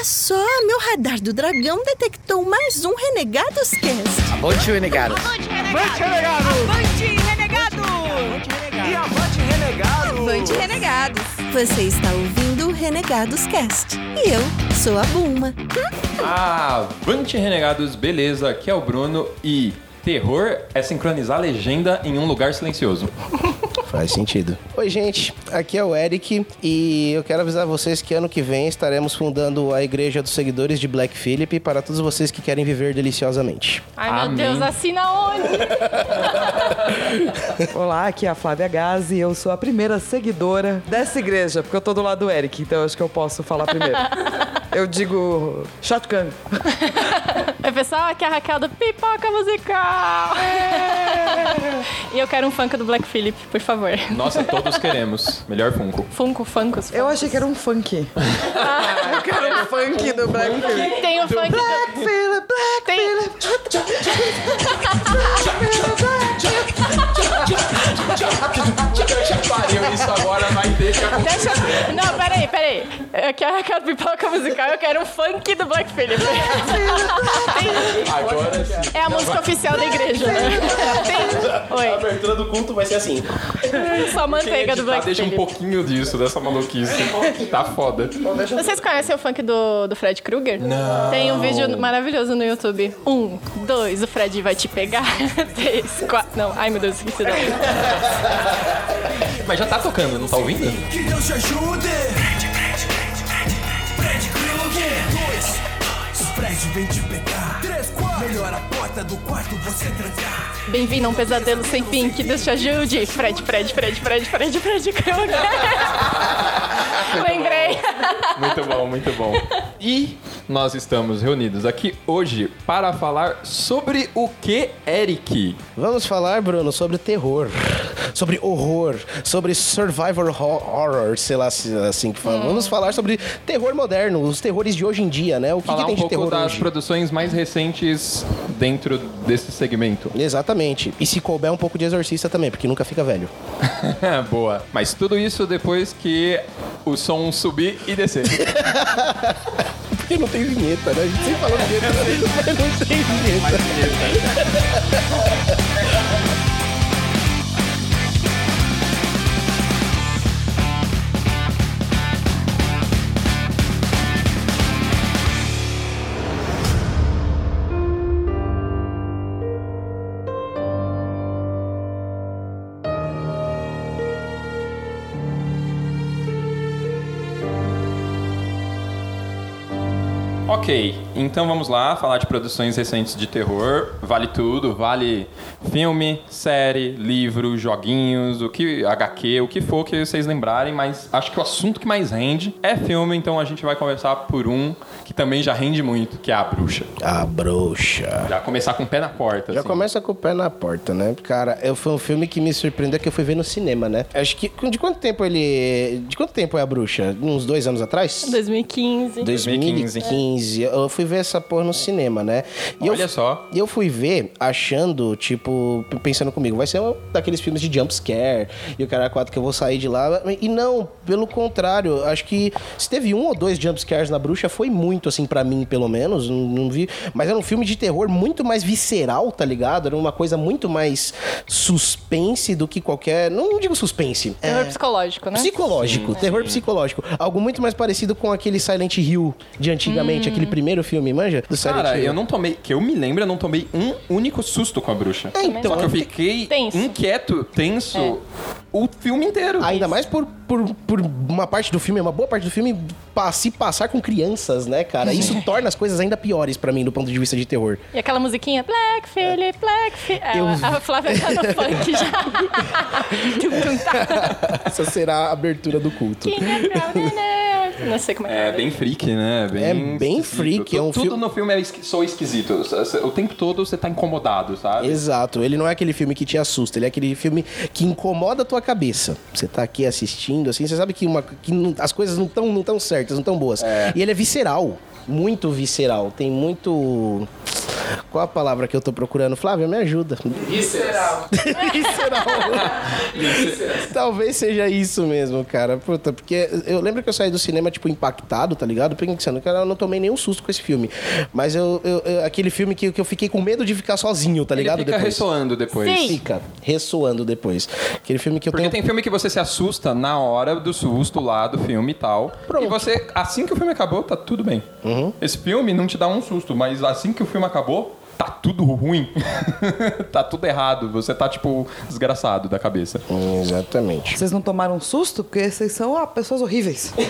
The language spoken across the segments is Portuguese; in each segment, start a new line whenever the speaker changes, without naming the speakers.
Olha só, meu radar do dragão detectou mais um Renegados Cast.
Avante, renegado.
Avante, renegado! Avante, renegado!
E avante, renegado!
Avante, Renegados. Você está ouvindo o Renegados Cast. E eu sou a Bulma.
Ah, Avante Renegados, beleza, aqui é o Bruno e terror é sincronizar a legenda em um lugar silencioso.
Faz sentido. Oi, gente. Aqui é o Eric e eu quero avisar vocês que ano que vem estaremos fundando a Igreja dos Seguidores de Black Phillip para todos vocês que querem viver deliciosamente.
Ai, meu
Amém.
Deus, assina onde?
Olá, aqui é a Flávia Gazi e eu sou a primeira seguidora dessa igreja, porque eu tô do lado do Eric, então eu acho que eu posso falar primeiro. Eu digo shotgun.
Oi, pessoal, aqui é a Raquel do Pipoca Musical. e eu quero um funk do Black Phillip, por favor.
Nossa, todos queremos. Melhor Funko.
Funko, Funkos.
Eu achei que era um funk. eu quero um funk do Black Phillip.
Tem o funk do...
Phillip, Black
Tem...
Pariu, isso agora vai ter que
Deixa... Não, peraí, peraí. Aqui é a Raquel do Pipoca Musical, eu quero um funk do Black Phillip.
Agora sim.
É a música oficial da igreja, né? Tem... Oi,
abertura do culto vai ser assim.
só manteiga do Black
Deixa um pouquinho disso, dessa maluquice. Tá foda.
Vocês conhecem o funk do, do Fred Krueger? Não. Tem um vídeo maravilhoso no YouTube. Um, dois, o Fred vai te pegar. Três, quatro. Não, ai meu Deus, esqueci da
Mas já tá tocando, não tá ouvindo?
Que Deus te ajude! Fred, Fred, Fred, Fred, Fred vem te pegar! Três, quatro, melhor a porta do quarto você trancar!
Bem-vindo a um pesadelo sem fim, que Deus te ajude. Fred, Fred, Fred, Fred, Fred, Fred Krueger. Lembrei.
Muito bom, muito bom. E nós estamos reunidos aqui hoje para falar sobre o que, Eric?
Vamos falar, Bruno, sobre terror, sobre horror, sobre survivor ho- horror, sei lá é assim que fala. Vamos falar sobre terror moderno, os terrores de hoje em dia, né? O que,
Falar
que tem
um
de
pouco
terror
das
hoje?
produções mais recentes dentro desse segmento.
Exatamente. E se couber um pouco de exorcista também, porque nunca fica velho.
Boa. Mas tudo isso depois que o som subir e descer.
Porque não tem vinheta, né? A gente sempre fala vinheta, mas não tem vinheta.
ok, então vamos lá falar de produções recentes de terror. Vale tudo, vale filme, série, livro, joguinhos, o que HQ, o que for que vocês lembrarem, mas acho que o assunto que mais rende é filme, então a gente vai conversar por um que também já rende muito, que é a bruxa.
A bruxa.
Já começar com o pé na porta.
Já
assim.
começa com o pé na porta, né? Cara, eu, foi um filme que me surpreendeu que eu fui ver no cinema, né? Acho que. De quanto tempo ele. De quanto tempo é a bruxa? Uns dois anos atrás?
2015.
2015.
2015. Eu fui ver essa porra no cinema, né? E
Olha
eu,
só.
E eu fui ver achando, tipo, pensando comigo, vai ser um daqueles filmes de jump scare e o cara quatro que eu vou sair de lá. E não, pelo contrário, acho que se teve um ou dois jump scares na bruxa, foi muito, assim, pra mim, pelo menos. Não, não vi. Mas era um filme de terror muito mais visceral, tá ligado? Era uma coisa muito mais suspense do que qualquer. Não digo suspense.
Terror
é,
psicológico, né?
Psicológico, terror psicológico. Algo muito mais parecido com aquele Silent Hill de antigamente, aquele primeiro filme, manja? Do Silent
Cara,
Hill.
eu não tomei, que eu me lembro, eu não tomei um único susto com a bruxa.
É, então,
Só que eu fiquei
Tenso.
inquieto, tenso,
É.
o filme inteiro.
Ainda mais por, por, por uma parte do filme, uma boa parte do filme, pa- se passar com crianças, né, cara? Isso torna as coisas ainda piores pra mim, do ponto de vista de terror.
E aquela musiquinha, Black Phillip, Black Phillip.
Eu-
A Flávia tá no funk já.
Essa será a abertura do culto.
King of Ground, Não sei como é que
É bem freak, né?
É bem
esquisito.
freak, é um
Tudo
filme-
no filme é esqui- sou esquisito. O tempo todo você tá incomodado, sabe?
Exato, ele não é aquele filme que te assusta, ele é aquele filme que incomoda a tua cabeça. Você tá aqui assistindo, assim, você sabe que, uma, que não- as coisas não estão não tão certas, não tão boas. E ele é visceral, muito visceral, tem muito. Qual a palavra que eu tô procurando? Flávia, me ajuda.
Visceral.
Visceral. Talvez seja isso mesmo, cara. Puta, porque eu lembro que eu saí do cinema, tipo, impactado, tá ligado? Pensando, cara, eu não tomei nenhum susto com esse filme. Mas eu, eu- eu- aquele filme que, que eu fiquei com medo de ficar sozinho, tá ligado?
Ele fica
depois.
ressoando depois.
Sim.
Fica ressoando depois. Aquele filme que eu
Porque
tenho.
tem filme que você se assusta na hora do susto lá do filme e tal.
Pronto.
E você, assim que o filme acabou, tá tudo bem. Esse filme não te dá um susto, mas assim que o filme acabou, tá tudo ruim. tá tudo errado. Você tá, tipo, desgraçado da cabeça.
Exatamente.
Vocês não tomaram um susto? Porque vocês são ah, pessoas horríveis.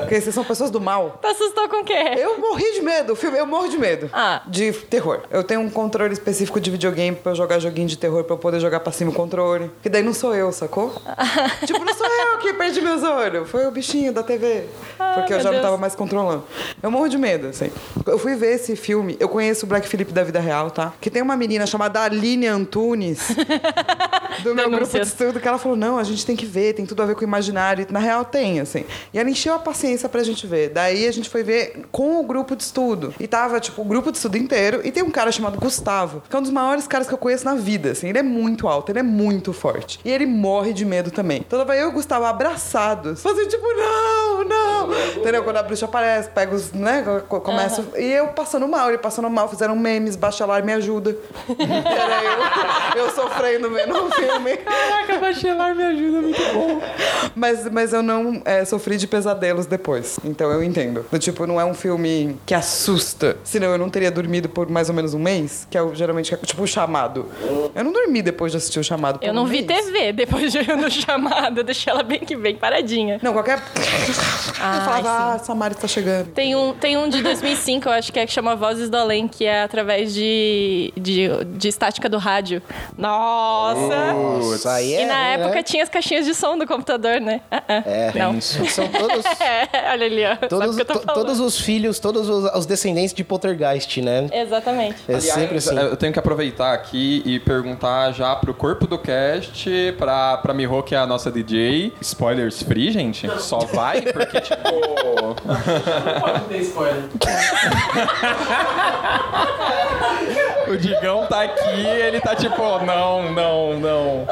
Porque vocês são pessoas do mal.
Tu assustou com o quê?
Eu morri de medo, o filme, eu morro de medo.
Ah.
De terror. Eu tenho um controle específico de videogame pra eu jogar joguinho de terror, pra eu poder jogar pra cima o controle. Que daí não sou eu, sacou? tipo, não sou eu que perdi meus olhos. Foi o bichinho da TV. Porque eu já não
Deus.
tava mais controlando. Eu morro de medo, assim. Eu fui ver esse filme, eu conheço o Black Phillip da vida real, tá? Que tem uma menina chamada Aline Antunes. do meu grupo de estudo que ela falou: não, a gente tem que ver, tem tudo a ver com o imaginário. E, Na real, tem, assim. E ela encheu a paciência pra gente ver. Daí a gente foi ver com o grupo de estudo. E tava, tipo, o grupo de estudo inteiro. E tem um cara chamado Gustavo, que é um dos maiores caras que eu conheço na vida, assim. Ele é muito alto, ele é muito forte. E ele morre de medo também. Então tava eu e o Gustavo abraçados. Fazendo tipo, não, não. Entendeu? Quando a bruxa aparece, pega os, né? co- Começa. E eu passando mal, ele passando mal, fizeram memes, bachelar me ajuda. Era eu, eu sofrendo vendo o filme.
Caraca, Bachelar me ajuda muito bom.
Mas, mas eu não é, sofri de pesadelos depois. Então eu entendo. Do tipo, não é um filme que assusta. Senão eu não teria dormido por mais ou menos um mês, que é o, geralmente é, tipo o chamado. Eu não dormi depois de assistir o chamado. por
Eu não
um
vi
mês.
TV depois de no chamado. Eu deixei ela bem que bem paradinha.
Não, qualquer.
Ai,
eu falava,
sim.
ah, Samara está chegando.
Tem um, tem um de 2005, eu acho que é que chama Vozes do Além, que é através de, de, de estática do rádio. Nossa!
Isso aí é.
e na
ruim,
época
né?
tinha as caixinhas de som do computador, né? Ah, ah.
É,
Não.
São todos.
É, olha ali, ó.
Todos, to- todos os filhos, todos os, os descendentes de Poltergeist, né?
Exatamente.
É sempre assim.
Eu tenho que aproveitar aqui e perguntar já pro corpo do cast, pra, pra Miho, que é a nossa DJ. Spoilers free, gente? Só vai, porque, tipo.
Pode ter spoiler.
o Digão tá aqui ele tá tipo, não, não, não.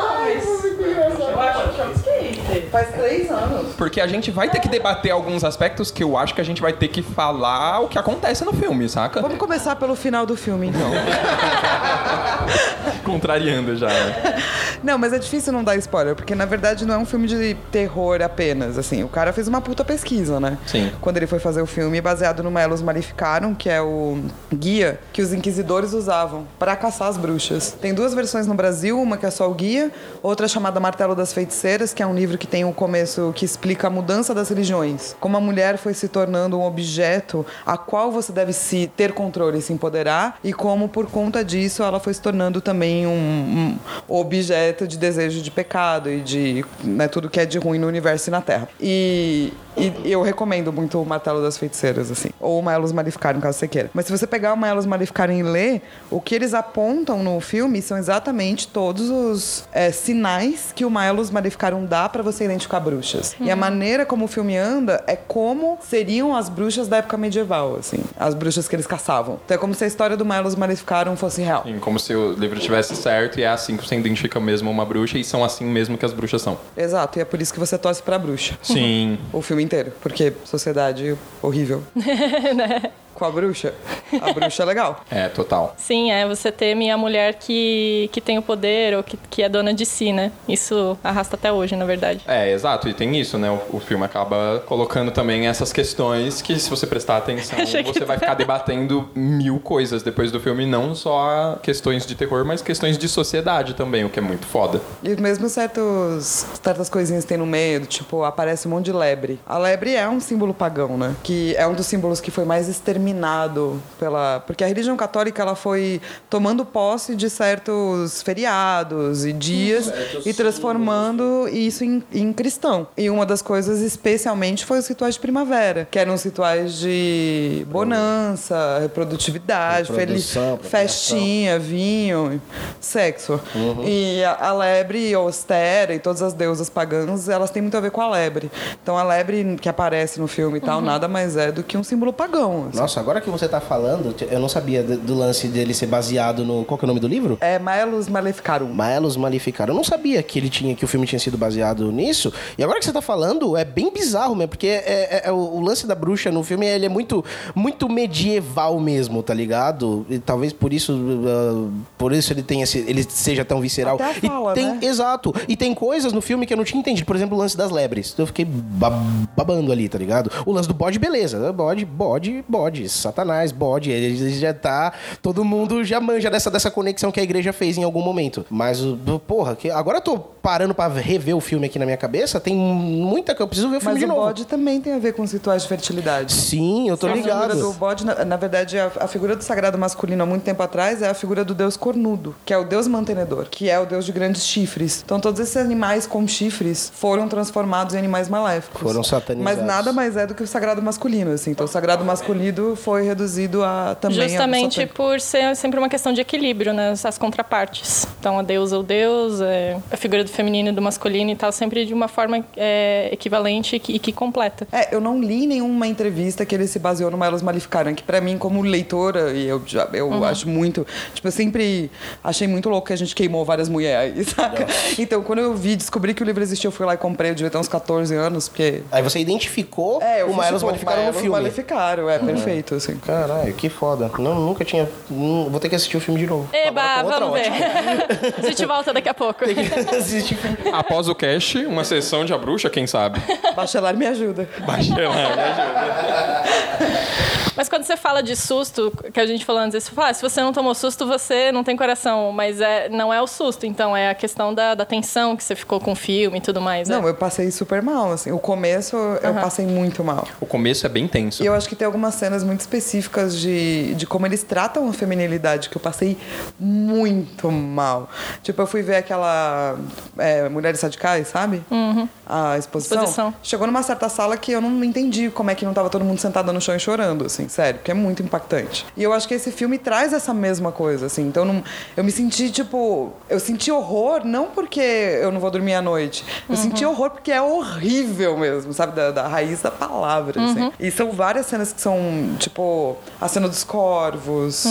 Faz três anos.
Porque a gente vai ter que debater alguns aspectos que eu acho que a gente vai ter que falar o que acontece no filme, saca?
Vamos começar pelo final do filme, então.
Contrariando já. né?
Não, mas é difícil não dar spoiler, porque na verdade não é um filme de terror apenas, assim. O cara fez uma puta pesquisa, né?
Sim.
Quando ele foi fazer o filme, baseado no Melos Maleficarum, que é o guia que os inquisidores usavam para caçar as bruxas. Tem duas versões no Brasil, uma que é só o guia, outra chamada Martelo das Feiticeiras, que é um livro que tem um começo que explica a mudança das religiões. Como a mulher foi se tornando um objeto a qual você deve se ter controle e se empoderar, e como por conta disso ela foi se tornando também um, um objeto de desejo de pecado e de né, tudo que é de ruim no universo e na Terra. E, e eu recomendo muito o Martelo das Feiticeiras, assim. Ou o Maelos Maleficarum, caso você queira. Mas se você pegar o Maelos Maleficarum e ler, o que eles apontam no filme são exatamente todos os é, sinais que o Maelos Maleficarum dá pra você identificar bruxas. E a maneira como o filme anda é como seriam as bruxas da época medieval, assim. As bruxas que eles caçavam. Então é como se a história do Maelos Maleficarum fosse real.
Sim, como se o livro tivesse certo e é assim que você identifica mesmo uma bruxa e são assim mesmo que as bruxas são.
Exato, e é por isso que você torce pra bruxa.
Sim.
O filme inteiro. Porque sociedade horrível. Com a bruxa. A bruxa é legal.
É, total.
Sim, é. Você teme a mulher que, que tem o poder ou que, que é dona de si, né? Isso arrasta até hoje, na verdade.
É, exato, e tem isso, né? O, o filme acaba colocando também essas questões que, se você prestar atenção, você vai ficar debatendo mil coisas depois do filme, não só questões de terror, mas questões de sociedade também, o que é muito foda.
E mesmo certos, certas coisinhas que tem no meio, do tipo, aparece um monte de lebre. A lebre é um símbolo pagão, né? Que é um dos símbolos que foi mais exterminado pela... Porque a religião católica, ela foi tomando posse de certos feriados e dias e transformando isso em, em cristão. E uma das coisas, especialmente, foi os rituais de primavera, que eram os rituais de bonança, reprodutividade, feliz, festinha, vinho, sexo. E a, a lebre, Ostera e todas as deusas pagãs, elas têm muito a ver com a lebre. Então a lebre que aparece no filme e tal, nada mais é do que um símbolo pagão. assim.
Nossa, Nossa, agora que você tá falando, eu não sabia do, do lance dele ser baseado no. Qual que é o nome do livro?
É Maelus Maleficarum.
Maelos Maleficaram. Eu não sabia que ele tinha, que o filme tinha sido baseado nisso. E agora que você tá falando, é bem bizarro mesmo, porque é, é- é o, o lance da bruxa no filme ele é muito, muito medieval mesmo, tá ligado? E talvez por isso, ah, por isso ele tenha, esse- ele seja tão visceral.
Até a fala,
e tem,
né?
exato. E tem coisas no filme que eu não tinha entendido. Por exemplo, o lance das lebres. Eu fiquei ba- babando ali, tá ligado? O lance do bode, beleza. Bode, bode, bode. Satanás, bode. Ele já tá. Todo mundo já manja dessa, dessa conexão que a igreja fez em algum momento. Mas, o- porra, que, agora eu tô parando pra rever o filme aqui na minha cabeça. Tem muita que eu preciso ver o filme
Mas
de
o
novo.
bode também tem a ver com os rituais de fertilidade.
Sim, eu tô
a figura
ligado.
do bode, na, na verdade, a, a figura do sagrado masculino há muito tempo atrás é a figura do deus cornudo, que é o deus mantenedor, que é o deus de grandes chifres. Então todos esses animais com chifres foram transformados em animais maléficos.
Foram satanizados.
Mas nada mais é do que o sagrado masculino, assim. Então o sagrado masculino foi reduzido a também a
Justamente
satânico.
por ser sempre uma questão de equilíbrio, né? As contrapartes. Então, a deusa, o deus, é, a figura do feminino e do masculino e tal, sempre de uma forma é, equivalente e que, e que completa.
É, eu não li nenhuma entrevista que ele se baseou no Maelos Maleficaram, que pra mim, como leitora, e eu, já, eu
Uhum.
acho muito... Tipo, eu sempre achei muito louco que a gente queimou várias mulheres, saca? Então, quando eu vi, descobri que o livro existia, eu fui lá e comprei, eu devia ter uns 14 anos, porque...
Aí você identificou
É, eu fiz, tipo,
Maleficaram no filme.
Maleficaram, é, perfeito, assim.
Caralho, que foda. Não, nunca tinha. não- vou ter que assistir o filme de novo.
Eba, vamos ver. a gente volta daqui a pouco.
Assistir o filme.
Após o cast, uma sessão de A Bruxa, quem sabe?
Bachelar me ajuda.
Bachelar, me ajuda.
Mas quando você fala de susto, que a gente falou antes, você fala, ah, se você não tomou susto, você não tem coração. Mas é, não é o susto, então é a questão da, da tensão que você ficou com o filme e tudo mais.
Não,
é.
eu passei super mal, assim. O começo, eu passei muito mal.
O começo é bem tenso.
E eu acho que tem algumas cenas muito específicas de, de como eles tratam a feminilidade que eu passei muito mal. Tipo, eu fui ver aquela é, Mulheres Radicais, sabe? A exposição.
Exposição.
Chegou numa certa sala que eu não entendi como é que não tava todo mundo sentado no chão e chorando, assim, sério, porque é muito impactante. E eu acho que esse filme traz essa mesma coisa, assim. Então não, eu me senti, tipo, eu senti horror não porque eu não vou dormir à noite. Eu senti horror porque é horrível mesmo, sabe? Da, da raiz da palavra, assim. E são várias cenas que são, tipo, a cena dos corvos.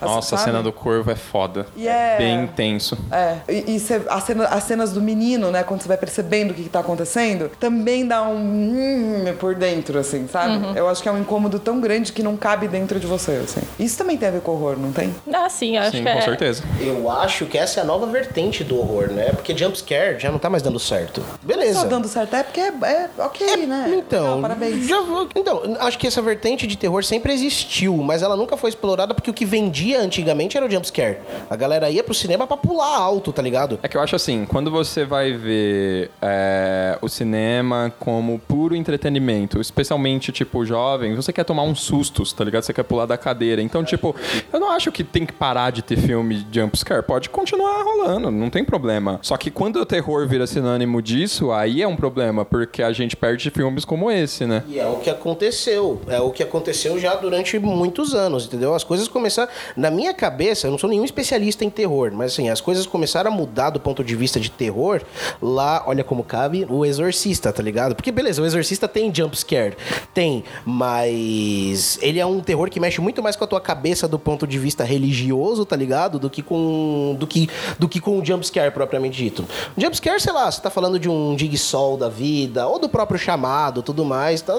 a-
Nossa, a
sabe?
cena do corvo é foda.
E é-
Bem tenso.
É, e, e cê- a cena- as, cenas do menino, né, quando você vai percebendo o que, que tá acontecendo, também dá um hum por dentro, assim, sabe? Eu acho que é um incômodo tão grande que não cabe dentro de você, assim. Isso também tem a ver com horror, não tem?
Ah, sim, acho
Sim,
que
com
é.
certeza.
Eu acho que essa é a nova vertente do horror, né? Porque jumpscare já não tá mais dando certo. Beleza.
Só dando certo é porque é, é ok, né?
Então,
Legal, parabéns.
já vou- então, acho que essa vertente de terror sempre existiu, mas ela nunca foi explorada porque o que vendia antigamente era o jumpscare. A galera ia pro cinema pra pular alto, tá ligado?
É que eu acho assim, quando você vai ver é, o cinema como puro entretenimento, especialmente, tipo, jovem, você quer tomar uns sustos, tá ligado? Você quer pular da cadeira. Então, tipo, eu não acho que tem que parar de ter filme de jumpscare. Pode continuar rolando, não tem problema. Só que quando o terror vira sinônimo disso, aí é um problema, porque a gente perde filmes como esse, né?
E é o que aconteceu. É o que aconteceu já durante muitos anos, entendeu? As coisas começaram. Na minha cabeça, eu não sou nenhum especialista em terror, mas assim, as coisas começaram a mudar do ponto de vista de terror lá, olha como cabe, o Exorcista, tá ligado? Porque beleza, o Exorcista tem jumpscare. Tem, mas ele é um terror que mexe muito mais com a tua cabeça do ponto de vista religioso, tá ligado? Do que com. do que, do que com o jumpscare propriamente dito. Jumpscare, sei lá, você tá falando de um dig sol da vida, ou do próprio chamado, tudo mais. Tá,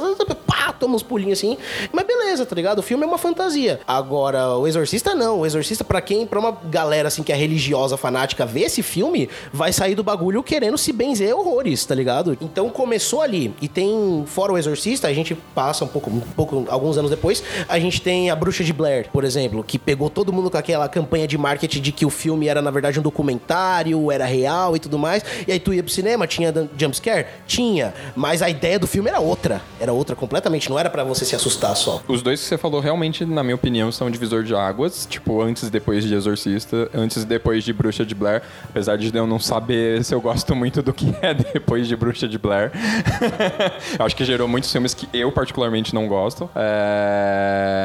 pá, toma uns pulinhos assim. Mas beleza, tá ligado? O filme é uma fantasia. Agora, o Exorcista não. O Exorcista, pra quem, pra uma galera assim que é religiosa, fanática, ver esse filme, vai sair do bagulho querendo se benzer horrores, tá ligado? Então começou ali. E tem, fora o Exorcista, a gente passa um pouco, um pouco, alguns anos depois, a gente tem a Bruxa de Blair, por exemplo, que pegou todo mundo com aquela campanha de marketing de que o filme era, na verdade, um documentário, era real e tudo mais. E aí tu ia pro cinema, tinha jumpscare? Tinha. Mas a ideia do filme era outra. Era outra completamente. Não era pra você se assustar só.
Os dois que você falou realmente, na minha opinião, são divisor de águas. Tipo, antes e depois de Exorcista, antes e depois de Bruxa de Blair. Apesar de eu não saber se eu gosto muito do que é depois de Bruxa de Blair. acho que gerou muitos filmes que eu particularmente não gosto. É,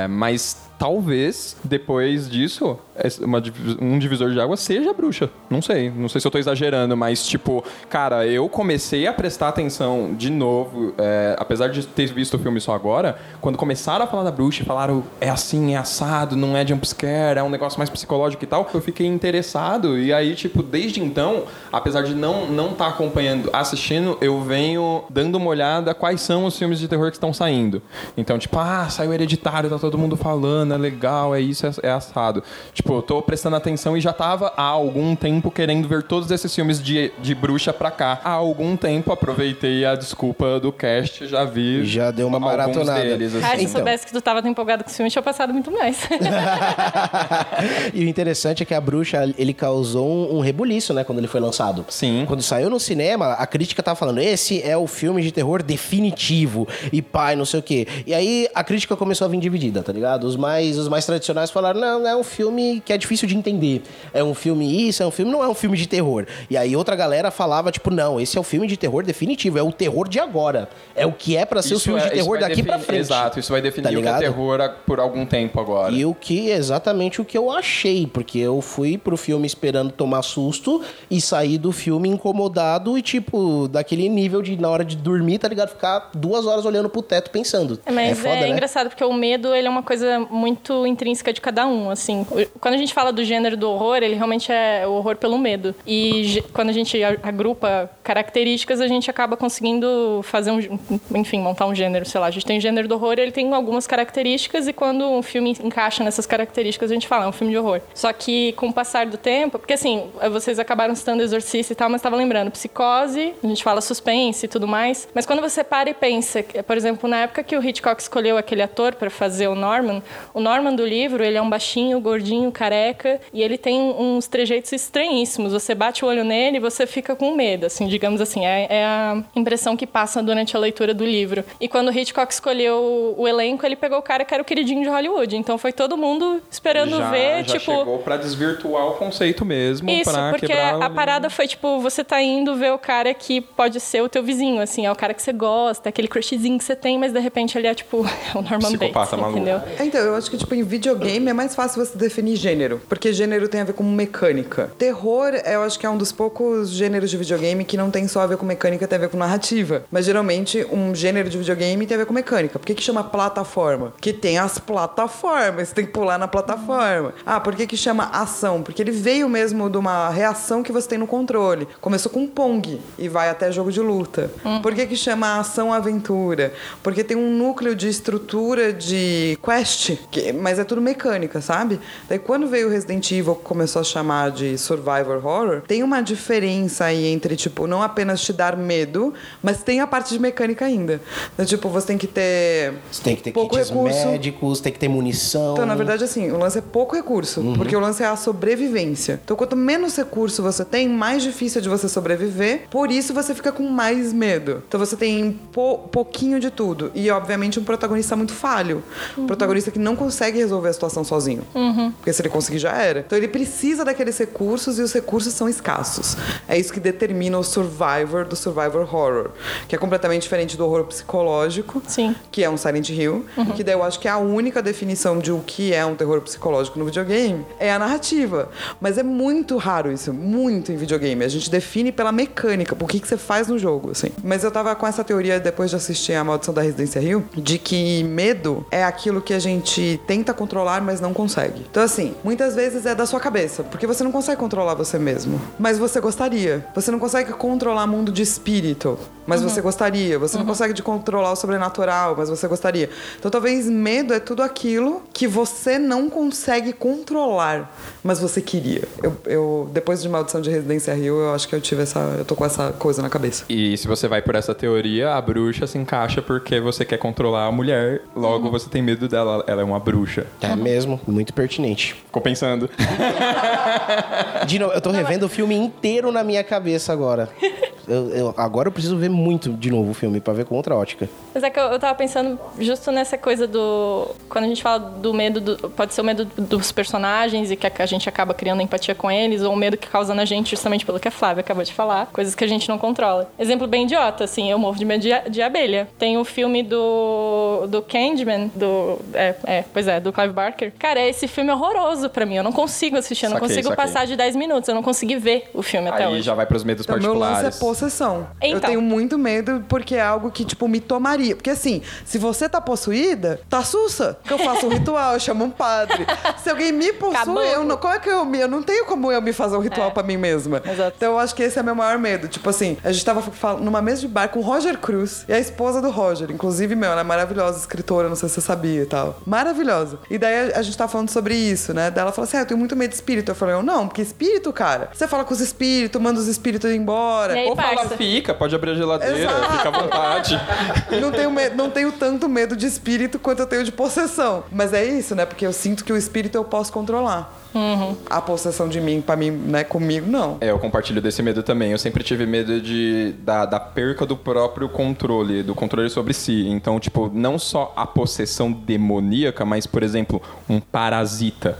Mas talvez, depois disso, uma um divisor de água seja bruxa. Não sei. Não sei se eu tô exagerando, mas, tipo, cara, eu comecei a prestar atenção de novo, é, apesar de ter visto o filme só agora, quando começaram a falar da bruxa e falaram é assim, é assado, não é jumpscare, é um negócio mais psicológico e tal, eu fiquei interessado. E aí, tipo, desde então, apesar de não não estar acompanhando, assistindo, eu venho dando uma olhada quais são os filmes de terror que estão saindo. Então, tipo, ah, saiu Hereditário, tá todo mundo falando, é legal, é isso, é, é assado. Tipo, eu tô prestando atenção e já tava há algum tempo querendo ver todos esses filmes de, de bruxa pra cá. Há algum tempo, aproveitei a desculpa do cast, já vi.
Já deu uma maratonada.
Deles, assim.
Ah, se
Então.
soubesse que tu tava tão empolgado com esse filme, tinha passado muito mais.
e o interessante é que a bruxa, ele causou um, um rebuliço, né, quando ele foi lançado.
Sim.
Quando saiu no cinema, a crítica tava falando, esse é o filme de terror definitivo. E pai, não sei o quê. E aí a crítica começou a vir dividida, tá ligado? Os mais, os mais tradicionais falaram, não, é um filme que é difícil de entender. É um filme isso, é um filme, não é um filme de terror. E aí outra galera falava, tipo, não, esse é o filme de terror definitivo, é o terror de agora. É o que é pra ser os filmes
é-
de terror daqui pra
definir-
frente.
Exato, isso vai
Tá
definir o que é terror a- por algum tempo agora.
E o que exatamente o que eu achei, porque eu fui pro filme esperando tomar susto e saí do filme incomodado e, tipo, daquele nível de, na hora de dormir, tá ligado? Ficar duas horas olhando pro teto pensando.
É, Mas é,
foda, né?
engraçado porque o medo ele é uma coisa muito intrínseca de cada um, assim. Quando a gente fala do gênero do horror, ele realmente é o horror pelo medo. E quando a gente agrupa características, a gente acaba conseguindo fazer um, enfim, montar um gênero, sei lá. A gente tem o gênero do horror, ele tem algumas características e quando um filme encaixa nessas características, a gente fala, é um filme de horror. Só que com o passar do tempo, porque assim, vocês acabaram citando Exorcista e tal, mas estava lembrando, Psicose, a gente fala suspense e tudo mais, mas quando você para e pensa, por exemplo, na época que o Hitchcock escolheu aquele ator para fazer o Norman, o Norman do livro, ele é um baixinho, gordinho, careca, e ele tem uns trejeitos estranhíssimos. Você bate o olho nele e você fica com medo, assim, digamos assim, é, é a impressão que passa durante a leitura do livro. E quando o Hitchcock escolheu o elenco, ele pegou o cara que era o queridinho de Hollywood, então foi todo mundo esperando
já,
ver,
já
tipo,
chegou pra desvirtuar o conceito mesmo,
isso,
pra
porque
quebrar
a
o-
parada foi tipo, você tá indo ver o cara que pode ser o teu vizinho, assim, é o cara que você gosta, aquele crushzinho que você tem, mas de repente ele é tipo o Norman
Psicopata
Bates,
maluco.
entendeu?
Então, eu acho que, tipo, em videogame é mais fácil você definir gênero, porque gênero tem a ver com mecânica. Terror, eu acho que é um dos poucos gêneros de videogame que não tem só a ver com mecânica, tem a ver com narrativa. Mas, geralmente, um gênero de videogame tem a ver com mecânica. Por que que chama plataforma? Porque tem as plataformas, tem que pular na plataforma. Ah, por que que chama ação? Porque ele veio mesmo de uma reação que você tem no controle. Começou com Pong e vai até jogo de luta. Por que que chama ação-aventura? Porque tem um núcleo de estrutura de quest, que- mas é tudo mecânica, sabe? Daí quando veio o Resident Evil, que começou a chamar de survivor horror, tem uma diferença aí entre, tipo, não apenas te dar medo, mas tem a parte de mecânica ainda. Então, tipo, você tem que ter
Você tem que ter
pouco
kits
recurso.
médicos, tem que ter munição.
Então, na verdade, assim, o lance é pouco recurso, porque o lance é a sobrevivência. Então, quanto menos recurso você tem, mais difícil é de você sobreviver, por isso você fica com mais medo. Então, você tem pou- pouquinho de tudo. E, obviamente, um protagonista muito falho. Um protagonista que não consegue resolver a situação sozinho. Porque se ele conseguir, já era. Então, ele precisa daqueles recursos e os recursos são escassos. É isso que determina o survivor do survivor horror, que é completamente diferente do horror psicológico,
Sim.
que é um Silent Hill, que daí eu acho que a única definição de o que é um terror psicológico no videogame é a narrativa. Mas é muito raro isso, muito em videogame. A gente define pela mecânica, por que, que você faz no jogo, assim. Mas eu tava com essa teoria depois de assistir A Maldição da Residência Hill, de que medo é aquilo que a gente tenta controlar, mas não consegue. Então, assim, muitas vezes é da sua cabeça, porque você não consegue controlar você mesmo. Mas você gostaria. Você não consegue controlar mundo de espírito, mas você gostaria. Você não consegue de controlar o sobrenatural, mas você gostaria. Então, talvez medo é tudo aquilo que você não consegue controlar, mas você queria. Eu, eu depois de Maldição de Residência Rio, eu acho que eu tive essa, eu tô com essa coisa na cabeça.
E se você vai por essa teoria, a bruxa se encaixa porque você quer controlar a mulher, logo você tem medo dela, ela é uma bruxa.
É mesmo, muito pertinente.
Ficou pensando.
De novo, eu tô revendo o filme inteiro na minha cabeça agora. Eu, eu- agora eu preciso ver muito de novo o filme pra ver com outra ótica.
Mas é que eu, eu tava pensando justo nessa coisa do. Quando a gente fala do medo, do- pode ser o medo dos personagens e que a, a gente acaba criando empatia com eles, ou o medo que causa na gente, justamente pelo que a Flávia acabou de falar, coisas que a gente não controla. Exemplo bem idiota, assim, eu morro de medo de, de abelha. Tem o filme do. do Candyman, do. É, é, pois é, do Clive Barker. Cara, esse filme é horroroso pra mim. Eu não consigo assistir, eu não
Saquei,
consigo
saquei.
passar de 10 minutos, eu não consegui ver o filme até
Aí
hoje.
já vai pros medos
Então, meu lance é possessão. Eu
Então.
tenho muito medo porque é algo que, tipo, me tomaria. Porque, assim, se você tá possuída, tá sussa. Que eu faço um ritual, eu chamo um padre. Se alguém me possui, eu não, como é que eu me... Eu não tenho como eu me fazer um ritual
É.
pra mim mesma.
Exato.
Então, eu acho que esse é meu maior medo. Tipo assim, a gente tava numa mesa de bar com o Roger Cruz e a esposa do Roger. Inclusive, meu, ela é maravilhosa, escritora, não sei se você sabia e tal. Maravilhosa. E daí a, gente tava falando sobre isso, né? Daí ela falou assim, ah, eu tenho muito medo de espírito. Eu falei, eu não, porque espírito, cara, você fala com os espíritos, manda os espíritos embora.
Aí,
Ou fala,
parça?
fica, pode abrir a geladeira,
Exato.
fica à vontade.
Não tenho, me- não tenho tanto medo de espírito quanto eu tenho de possessão. Mas é isso, né? Porque eu sinto que o espírito eu posso controlar. A possessão de mim, pra mim, né, comigo, não.
É, eu compartilho desse medo também. Eu sempre tive medo de, da, da perca do próprio controle, do controle sobre si. Então, tipo, não só a possessão demoníaca, mas, por exemplo, um parasita.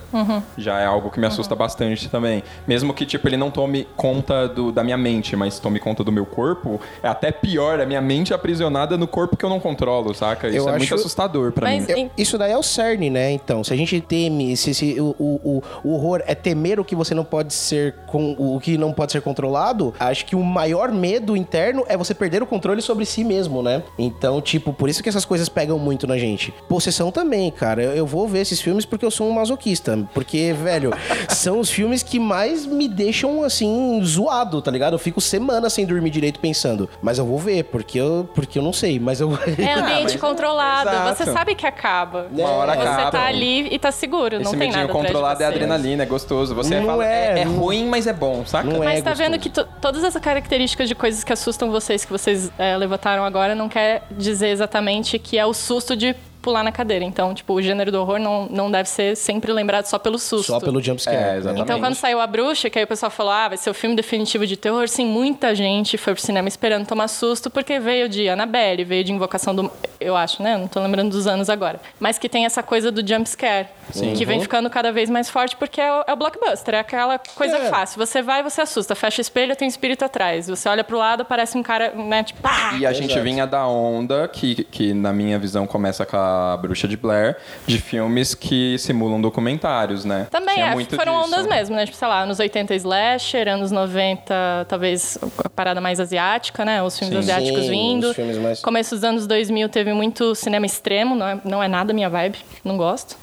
Já é algo que me assusta bastante também. Mesmo que, tipo, ele não tome conta do, da minha mente, mas tome conta do meu corpo, é até pior. A minha mente é aprisionada no corpo que eu não controlo, saca? Isso
Eu
é muito
acho-
assustador pra
Mas-
mim.
Em-
Isso daí é o cerne, né? Então, se a gente teme, se, se o, o, o- o horror é temer o que você não pode ser com o que não pode ser controlado, acho que o maior medo interno é você perder o controle sobre si mesmo, né? Então, tipo, por isso que essas coisas pegam muito na gente. Possessão também, cara. Eu, eu vou ver esses filmes porque eu sou um masoquista. Porque, velho, são os filmes que mais me deixam assim zoado, tá ligado? Eu fico semanas sem dormir direito pensando, mas eu vou ver porque eu porque eu não sei, mas eu
É ambiente
mas-
controlado.
Exato.
Você sabe que acaba.
Uma hora
Você
acaba.
tá ali e tá seguro, não
Esse
tem
medinho
nada
controlado é
você.
adrenalina, é gostoso. Você
Não
fala, é,
é,
é
não-
ruim, mas é bom, saca?
Não é
Mas tá
gostoso.
vendo que to- todas essas características de coisas que assustam vocês, que vocês é, levantaram agora, não quer dizer exatamente que é o susto de pular na cadeira. Então, tipo, o gênero do horror não, não deve ser sempre lembrado só pelo susto.
só pelo jumpscare.
É,
né?
exatamente.
Então, quando saiu A Bruxa, que aí o pessoal falou, ah, vai ser o filme definitivo de terror, sim, muita gente foi pro cinema esperando tomar susto, porque veio de Annabelle, veio de Invocação do... Eu acho, né? Não tô lembrando dos anos agora. Mas que tem essa coisa do jumpscare, que vem ficando cada vez mais forte, porque é o, é o blockbuster, é aquela coisa
É.
fácil. Você vai, você assusta, fecha o espelho, tem um espírito atrás. Você olha pro lado, parece um cara, né, tipo, pá!
E a gente
Exato.
vinha da onda, que, que na minha visão começa com a Bruxa de Blair, de filmes que simulam documentários, né?
Também,
Tinha
é,
muito
foram
disso.
ondas mesmo, né? Tipo, sei lá, anos 80 slasher, anos 90 talvez a parada mais asiática, né? Os filmes
Sim.
asiáticos
Sim,
vindo.
os filmes mais-
Começo dos anos 2000 teve muito cinema extremo, não é, não é nada minha vibe, não gosto.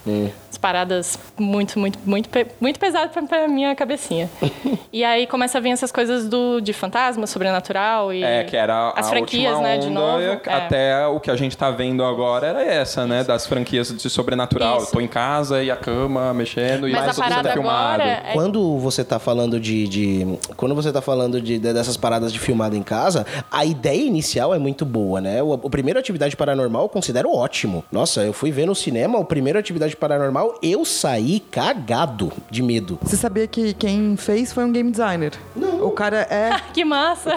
As paradas muito, muito, muito, muito pesadas pra, pra minha cabecinha. e aí começa a vir essas coisas do, de fantasma, sobrenatural e...
É, que era
As
a
franquias,
última
né, de
onda,
novo.
e
é.
Até o que a gente tá vendo agora era essa, né? Das franquias de sobrenatural.
Isso.
Eu tô em casa e a cama mexendo e
Mas a
mais tudo sendo
parada
filmado.
agora é
Quando você tá falando de, de- Quando você tá falando de, de- dessas paradas de filmado em casa, a ideia inicial é muito boa, né? O, o primeiro Atividade Paranormal eu considero ótimo. Nossa, eu fui ver no cinema o primeiro Atividade Paranormal, eu saí cagado de medo.
Você sabia que quem fez foi um game designer? Não. O cara é.
Que massa!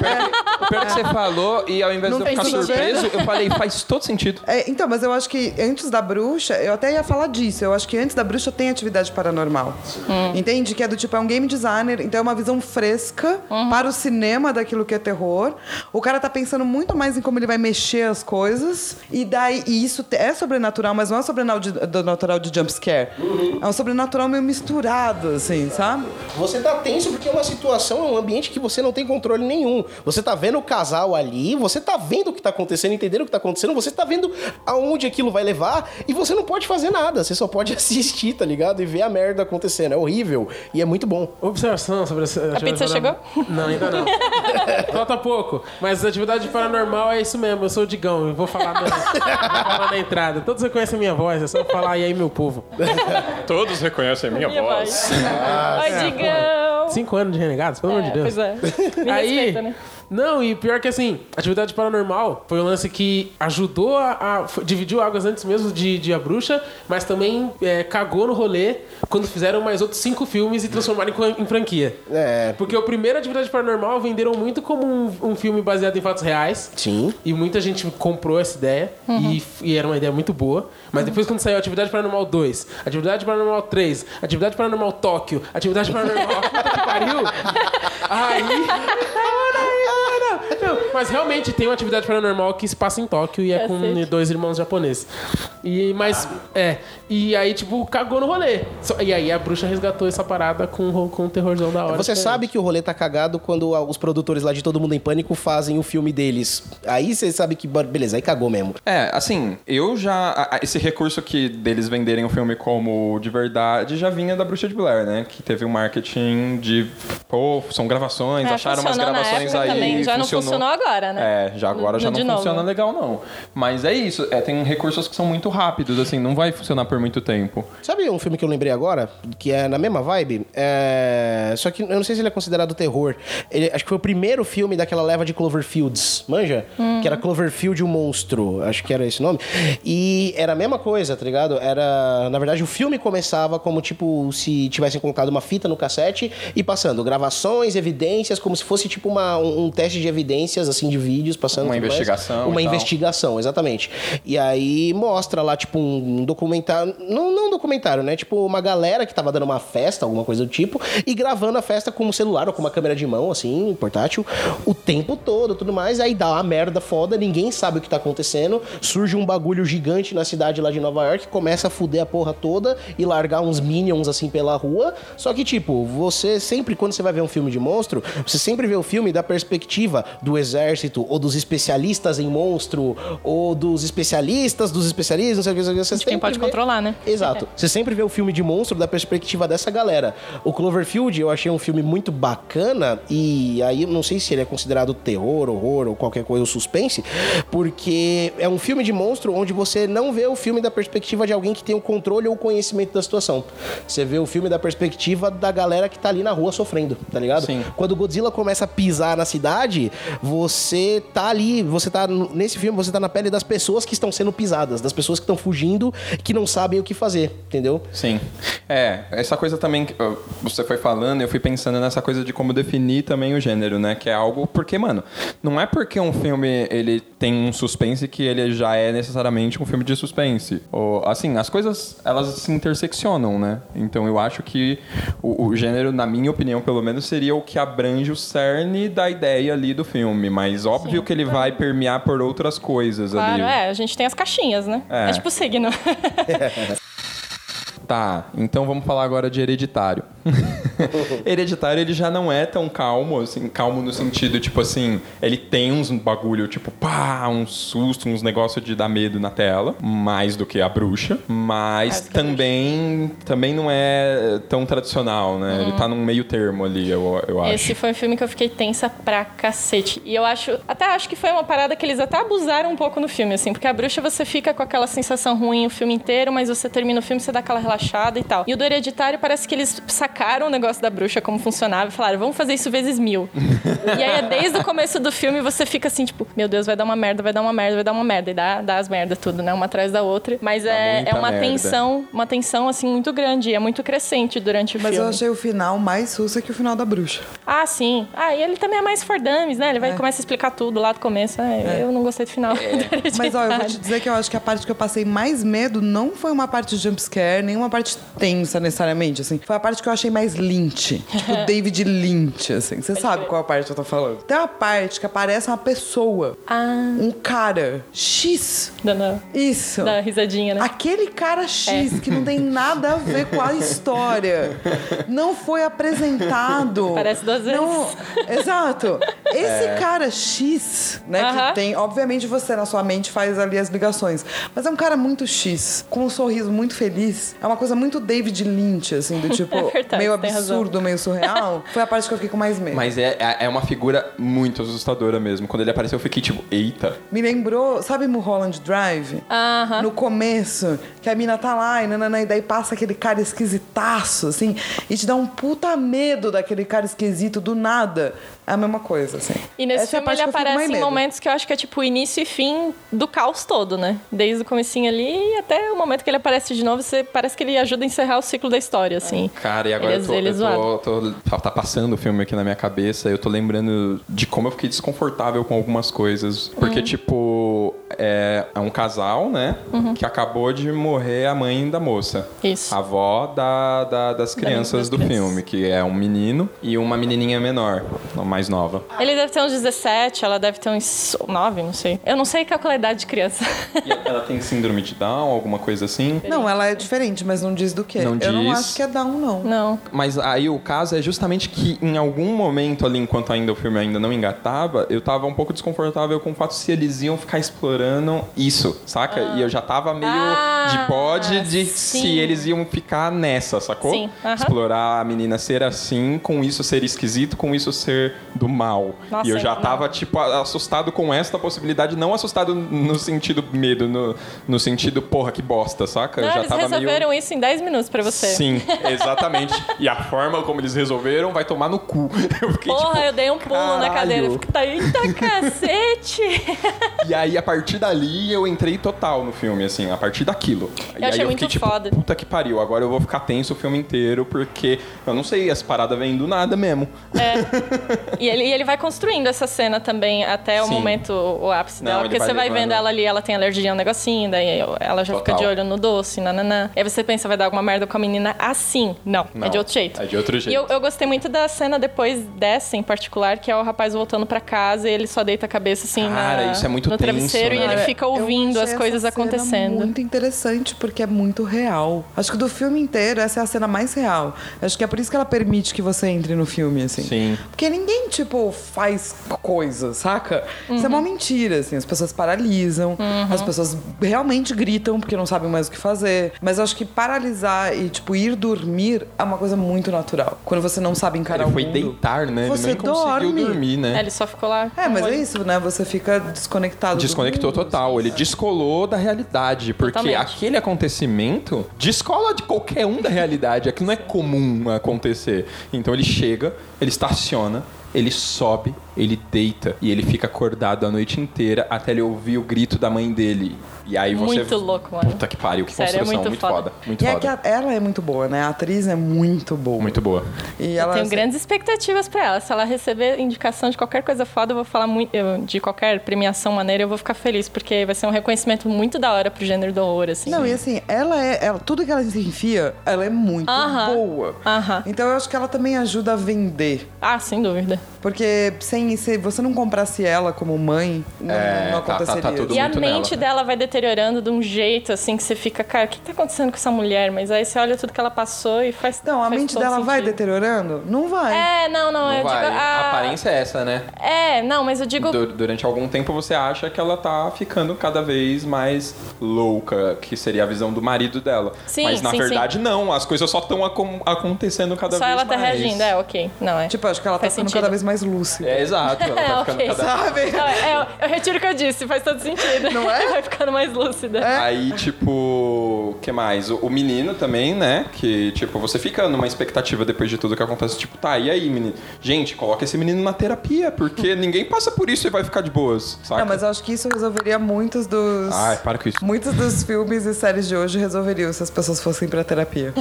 O pior que você falou, e ao invés
Não
de eu ficar
bem?
surpreso, eu falei, faz todo sentido.
É, então, mas eu acho que antes da bruxa, eu até ia falar disso. Eu acho que antes da bruxa tem atividade paranormal. Entende? Que é do tipo, é um game designer, então é uma visão fresca para o cinema daquilo que é terror. O cara tá pensando muito mais em como ele vai mexer as coisas. E daí, e isso é sobrenatural, mas não é sobrenatural de, do natural de jumpscare. É um sobrenatural meio misturado, assim, sabe?
Você tá tenso porque é uma situação, é um ambiente que você não tem controle nenhum. Você tá vendo o casal ali, você tá vendo o que tá acontecendo, entendendo o que tá acontecendo, você tá vendo aonde aquilo vai levar e você não pode fazer nada. Você só pode assistir, tá ligado? E ver a merda acontecendo. É horrível e é muito bom.
Observação sobre essa atividade
pizza
paranormal. Não, ainda não. Falta pouco. Mas atividade paranormal é isso mesmo. Eu sou o Digão. Eu vou falar na, vou falar na entrada. Todos reconhecem a minha voz. É só falar e aí, meu povo.
Todos reconhecem a minha,
Minha voz. Ai, Digão!
Cinco anos de renegados, pelo amor de
É,
Deus.
pois é. Me
Aí,
respeita, né?
Não, e pior que assim, atividade paranormal foi um lance que ajudou a. a- dividiu águas antes mesmo de, de A Bruxa, mas também é, cagou no rolê quando fizeram mais outros cinco filmes e transformaram em, em franquia.
É.
Porque o primeiro Atividade Paranormal venderam muito como um, um filme baseado em fatos reais.
Sim.
E muita gente comprou essa ideia e, e era uma ideia muito boa. Mas depois quando saiu Atividade Paranormal 2, Atividade Paranormal 3, Atividade Paranormal Tóquio, Atividade Paranormal puta que pariu. Aí. Mas realmente tem uma atividade paranormal que se passa em Tóquio e é com
Cacete.
dois irmãos japoneses. E, mas, é. E aí, tipo, cagou no rolê. E aí a bruxa resgatou essa parada com, o- com o terrorzão da hora.
Você
diferente.
sabe que o rolê tá cagado quando os produtores lá de Todo Mundo em Pânico fazem o filme deles. Aí você sabe que, beleza, aí cagou mesmo.
É, assim, eu já. Esse recurso que deles venderem o filme como de verdade já vinha da Bruxa de Blair, né? Que teve um marketing de. Pô, são gravações,
É,
acharam umas
funcionou
gravações aí.
também, já não
funcionou.
Agora, né?
É, já agora
No-
já
no
não
de novo.
funciona legal, não. Mas é isso, é, tem recursos que são muito rápidos, assim, não vai funcionar por muito tempo.
Sabe um filme que eu lembrei agora, que é na mesma vibe? É... Só que eu não sei se ele é considerado terror. Ele, acho que foi o primeiro filme daquela leva de Cloverfields, manja? Que era Cloverfield o Monstro, acho que era esse nome. E era a mesma coisa, tá ligado? Era, na verdade, o filme começava como tipo se tivessem colocado uma fita no cassete e passando gravações, evidências, como se fosse tipo uma, um, um teste de evidências, assim, de vídeos passando.
Uma
tudo mais.
investigação
Uma investigação investigação, exatamente. E aí mostra lá, tipo, um documentário. Não, não um documentário, né? Tipo, uma galera que tava dando uma festa, alguma coisa do tipo, e gravando a festa com um celular ou com uma câmera de mão, assim, portátil, o tempo todo tudo mais. Aí dá uma merda foda, ninguém sabe o que tá acontecendo. Surge um bagulho gigante na cidade lá de Nova York, começa a fuder a porra toda e largar uns minions assim pela rua. Só que, tipo, você sempre, quando você vai ver um filme de monstro, você sempre vê o filme da perspectiva do exército ou dos especialistas em monstro ou dos especialistas dos especialistas, não sei o que, não sei o que. Você
De quem pode
vê-
controlar, né?
Exato. Você sempre vê o filme de monstro da perspectiva dessa galera. O Cloverfield eu achei um filme muito bacana e aí eu não sei se ele é considerado terror, horror ou qualquer coisa, ou suspense, porque é um filme de monstro onde você não vê o filme da perspectiva de alguém que tem o controle ou o conhecimento da situação. Você vê o filme da perspectiva da galera que tá ali na rua sofrendo, tá ligado?
Sim.
Quando o Godzilla começa a pisar na cidade, você tá ali, você tá nesse filme, você tá na pele das pessoas que estão sendo pisadas, das pessoas que estão fugindo, que não sabem o que fazer, entendeu?
Sim. É, essa coisa também que você foi falando, eu fui pensando nessa coisa de como definir também o gênero, né? Que é algo. Porque, mano, não é porque um filme ele tem um suspense que ele já é necessariamente um filme de suspense. Ou, assim, as coisas elas se interseccionam, né? Então eu acho que o, o gênero, na minha opinião, pelo menos, seria o que abrange o cerne da ideia ali do filme. Mas óbvio que ele vai permear por outras coisas
Claro,
ali.
é, a gente tem as caixinhas, né?
É.
É, tipo signo.
Tá, então vamos falar agora de Hereditário. hereditário, ele já não é tão calmo, assim, calmo no sentido, tipo assim, ele tem uns bagulho, tipo, pá, um susto, uns negócios de dar medo na tela, mais do que a bruxa, mas
a
também, também não é tão tradicional, né? Ele tá num meio termo ali, eu, eu acho.
Esse foi um filme que eu fiquei tensa pra cacete. E eu acho, até acho que foi uma parada que eles até abusaram um pouco no filme, assim, porque a bruxa você fica com aquela sensação ruim o filme inteiro, mas você termina o filme, você dá aquela relaxada e tal. E o do Hereditário parece que eles sacaram o negócio da bruxa, como funcionava, e falaram, vamos fazer isso vezes mil. e aí, desde o começo do filme, você fica assim, tipo, meu Deus, vai dar uma merda, vai dar uma merda, vai dar uma merda. E dá, dá as merdas tudo, né? Uma atrás da outra. Mas é, é uma
merda.
tensão, uma tensão, assim, muito grande. E é muito crescente durante o
Mas eu
filme.
achei o final mais sussa que o final da bruxa.
Ah, sim. Ah, e ele também é mais for dummies, né? Ele
É.
vai começa a explicar tudo lá do começo. Ah, Eu não gostei do final. do
Mas ó, eu vou te dizer que eu acho que a parte que eu passei mais medo não foi uma parte de jumpscare, nem uma parte tensa necessariamente, assim. Foi a parte que eu achei mais Lynch. Tipo David Lynch, assim. Você sabe qual a parte eu tô falando. Tem uma parte que aparece uma pessoa.
Ah,
Um cara. X.
dando
Isso.
da risadinha, né?
Aquele cara X que não tem nada a ver com a história. Não foi apresentado.
Parece duas vezes.
Não, exato. Esse cara X, né?
Aham.
Que tem, obviamente, você na sua mente faz ali as ligações. Mas é um cara muito X, com um sorriso muito feliz. É uma coisa muito David Lynch, assim, do tipo,
É verdade,
meio absurdo, meio surreal. Foi a parte que eu fiquei com mais medo.
Mas é, é é uma figura muito assustadora mesmo. Quando ele apareceu, eu fiquei tipo, eita.
Me lembrou, sabe Mulholland Drive?
Aham.
No começo, que a mina tá lá e, nanana, e daí passa aquele cara esquisitaço, assim, e te dá um puta medo daquele cara esquisito do nada. É a mesma coisa, assim.
E nesse
Essa é a
filme
parte
ele
eu
aparece em momentos que eu acho que é tipo o início e fim do caos todo, né? Desde o comecinho ali até o momento que ele aparece de novo, você parece que ele ajuda a encerrar o ciclo da história, assim.
Cara, e agora
Ele é-
eu tô,
ele é
eu tô, tô- tá, tá passando o filme aqui na minha cabeça, eu tô lembrando de como eu fiquei desconfortável com algumas coisas. Porque, tipo, é, é um casal, né? Que acabou de morrer a mãe da moça.
Isso.
A avó da, da- das crianças
das
do
crianças.
filme, que é um menino e uma menininha menor, mais nova.
Ele deve ter uns 17, ela deve ter uns 9, não sei. Eu não sei calcular a idade de criança.
E ela tem síndrome de Down, alguma coisa assim?
Não, ela é diferente, mas não diz do que.
Não
Eu não
diz.
acho que é Down, não.
não.
Mas aí o caso é justamente que em algum momento ali, enquanto ainda o filme ainda não engatava, eu tava um pouco desconfortável com o fato se eles iam ficar explorando isso, saca? E eu já tava meio
Ah,
de bode de
sim.
se eles iam ficar nessa, sacou?
Sim, aham.
Explorar a menina ser assim, com isso ser esquisito, com isso ser do mal.
Nossa,
e eu já
não.
tava, tipo, assustado com esta possibilidade, não assustado no sentido medo, no, no sentido, porra, que bosta, saca? eu
Não,
já
eles
tava meio...
resolveram isso em 10 minutos pra você.
Sim, exatamente. e a forma como eles resolveram vai tomar no cu. Eu fiquei
Porra,
tipo,
eu dei um pulo na
caralho.
cadeira. Fiquei, tá, eita cacete!
E aí, a partir dali, eu entrei total no filme, assim, a partir daquilo. e aí
achei
eu
muito
fiquei, tipo,
foda.
puta que pariu, agora eu vou ficar tenso o filme inteiro, porque eu não sei, as paradas vêm do nada mesmo.
E ele, e ele vai construindo essa cena também até o
Sim.
momento, o ápice
Não,
dela. Porque
vai
você vai vendo ela ali, ela tem alergia a um negocinho, daí ela já fica
Total.
de olho no doce, nananã. E aí você pensa, vai dar alguma merda com a menina assim. Não,
Não,
é de outro jeito.
é de outro jeito.
E eu, eu gostei muito da cena depois dessa, em particular, que é o rapaz voltando pra casa e ele só deita a cabeça assim
Cara,
na-
isso é muito
no
tenso,
travesseiro e
né?
Ele fica ouvindo as coisas
essa cena
acontecendo.
Muito interessante, porque é muito real. Acho que do filme inteiro, essa é a cena mais real. Acho que é por isso que ela permite que você entre no filme, assim.
Sim.
Porque ninguém, tipo, faz coisa, saca? Isso é
Uhum.
uma mentira, assim. As pessoas paralisam, as pessoas realmente gritam porque não sabem mais o que fazer. Mas acho que paralisar e, tipo, ir dormir é uma coisa muito natural. Quando você não sabe encarar
Ele
o
foi
mundo.
deitar, né?
Você
Ele nem conseguiu
dorme.
dormir, né?
É, ele só ficou lá.
É, mas é
olho-
isso, né? Você fica desconectado. do
Desconectou
mundo,
total, ele descolou da realidade, porque
Totalmente.
aquele acontecimento descola de qualquer um da realidade, aquilo não é comum acontecer. Então ele chega, ele estaciona, ele sobe, ele deita e ele fica acordado a noite inteira até ele ouvir o grito da mãe dele. E aí você
Muito louco, mano.
Puta que pariu, que
Sério, é
construção,
muito
muito,
foda.
foda. muito
E é
foda.
que a- ela é muito boa, né? A atriz é muito boa.
Muito boa.
E
Eu
ela
tenho grandes expectativas pra ela. Se ela receber indicação de qualquer coisa foda, eu vou falar muito. eu- de qualquer premiação maneira, eu vou ficar feliz, porque vai ser um reconhecimento muito da hora pro gênero do horror, assim.
Não, e assim, ela é. Ela, tudo que ela se enfia, ela é muito
Aham.
boa.
Aham.
Então eu acho que ela também ajuda a vender.
Ah, sem dúvida.
Porque sem, se você não comprasse ela como mãe, não,
É,
não
tá- tá- tá
aconteceria.
tudo
E a mente
nela.
dela vai deteriorando de um jeito, assim, que você fica, cara, o que tá acontecendo com essa mulher? Mas aí você olha tudo que ela passou e faz.
Então, a
faz
mente
todo
dela vai
sentido.
deteriorando? Não vai.
É, não, não, eu
Não vai.
digo.
A
A...
aparência é essa, né?
É, não, mas eu digo.
Du- Durante algum tempo você acha que ela tá ficando cada vez mais louca, que seria a visão do marido dela.
Sim,
Mas na
sim,
verdade não, as coisas só estão acontecendo cada
Só
vez
ela tá
mais.
reagindo, é, ok. Não, é.
Tipo, acho que ela tá
Faz
ficando
sentido.
cada vez mais lúcida.
É exato, ela
É,
tá ficando
ok.
cada
Sabe?
É, eu, eu retiro o que eu disse, faz todo sentido.
Não é?
Vai ficando mais lúcida.
Aí, tipo, o que mais? O, o menino também, né? Que, tipo, você fica numa expectativa depois de tudo que acontece. Tipo, tá, e aí, menino? Gente, coloca esse menino na terapia, porque ninguém passa por isso e vai ficar de boas, saca?
Não, mas eu acho que isso resolveria muitos dos.
Ai, para com isso.
Muitos dos filmes e séries de hoje resolveriam se as pessoas fossem pra terapia.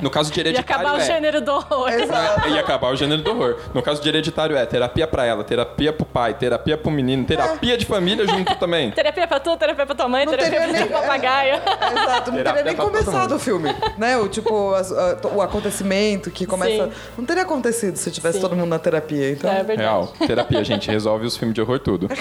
No caso de
E
hereditário
acabar o
é...
gênero do horror.
Exato.
E acabar o gênero do horror. No caso de hereditário é terapia pra ela, terapia pro pai, terapia pro menino, terapia de família junto também.
Terapia pra tu, terapia pra tua mãe,
Não
terapia pro
nem-
papagaio.
Exato, não
Terapia
teria nem
pra
começado o filme. Né? O tipo, as- a- o acontecimento que começa.
Sim.
Não teria acontecido se tivesse
Sim.
todo mundo na terapia. Então.
É verdade.
Real. Terapia, gente, resolve os filmes de horror tudo.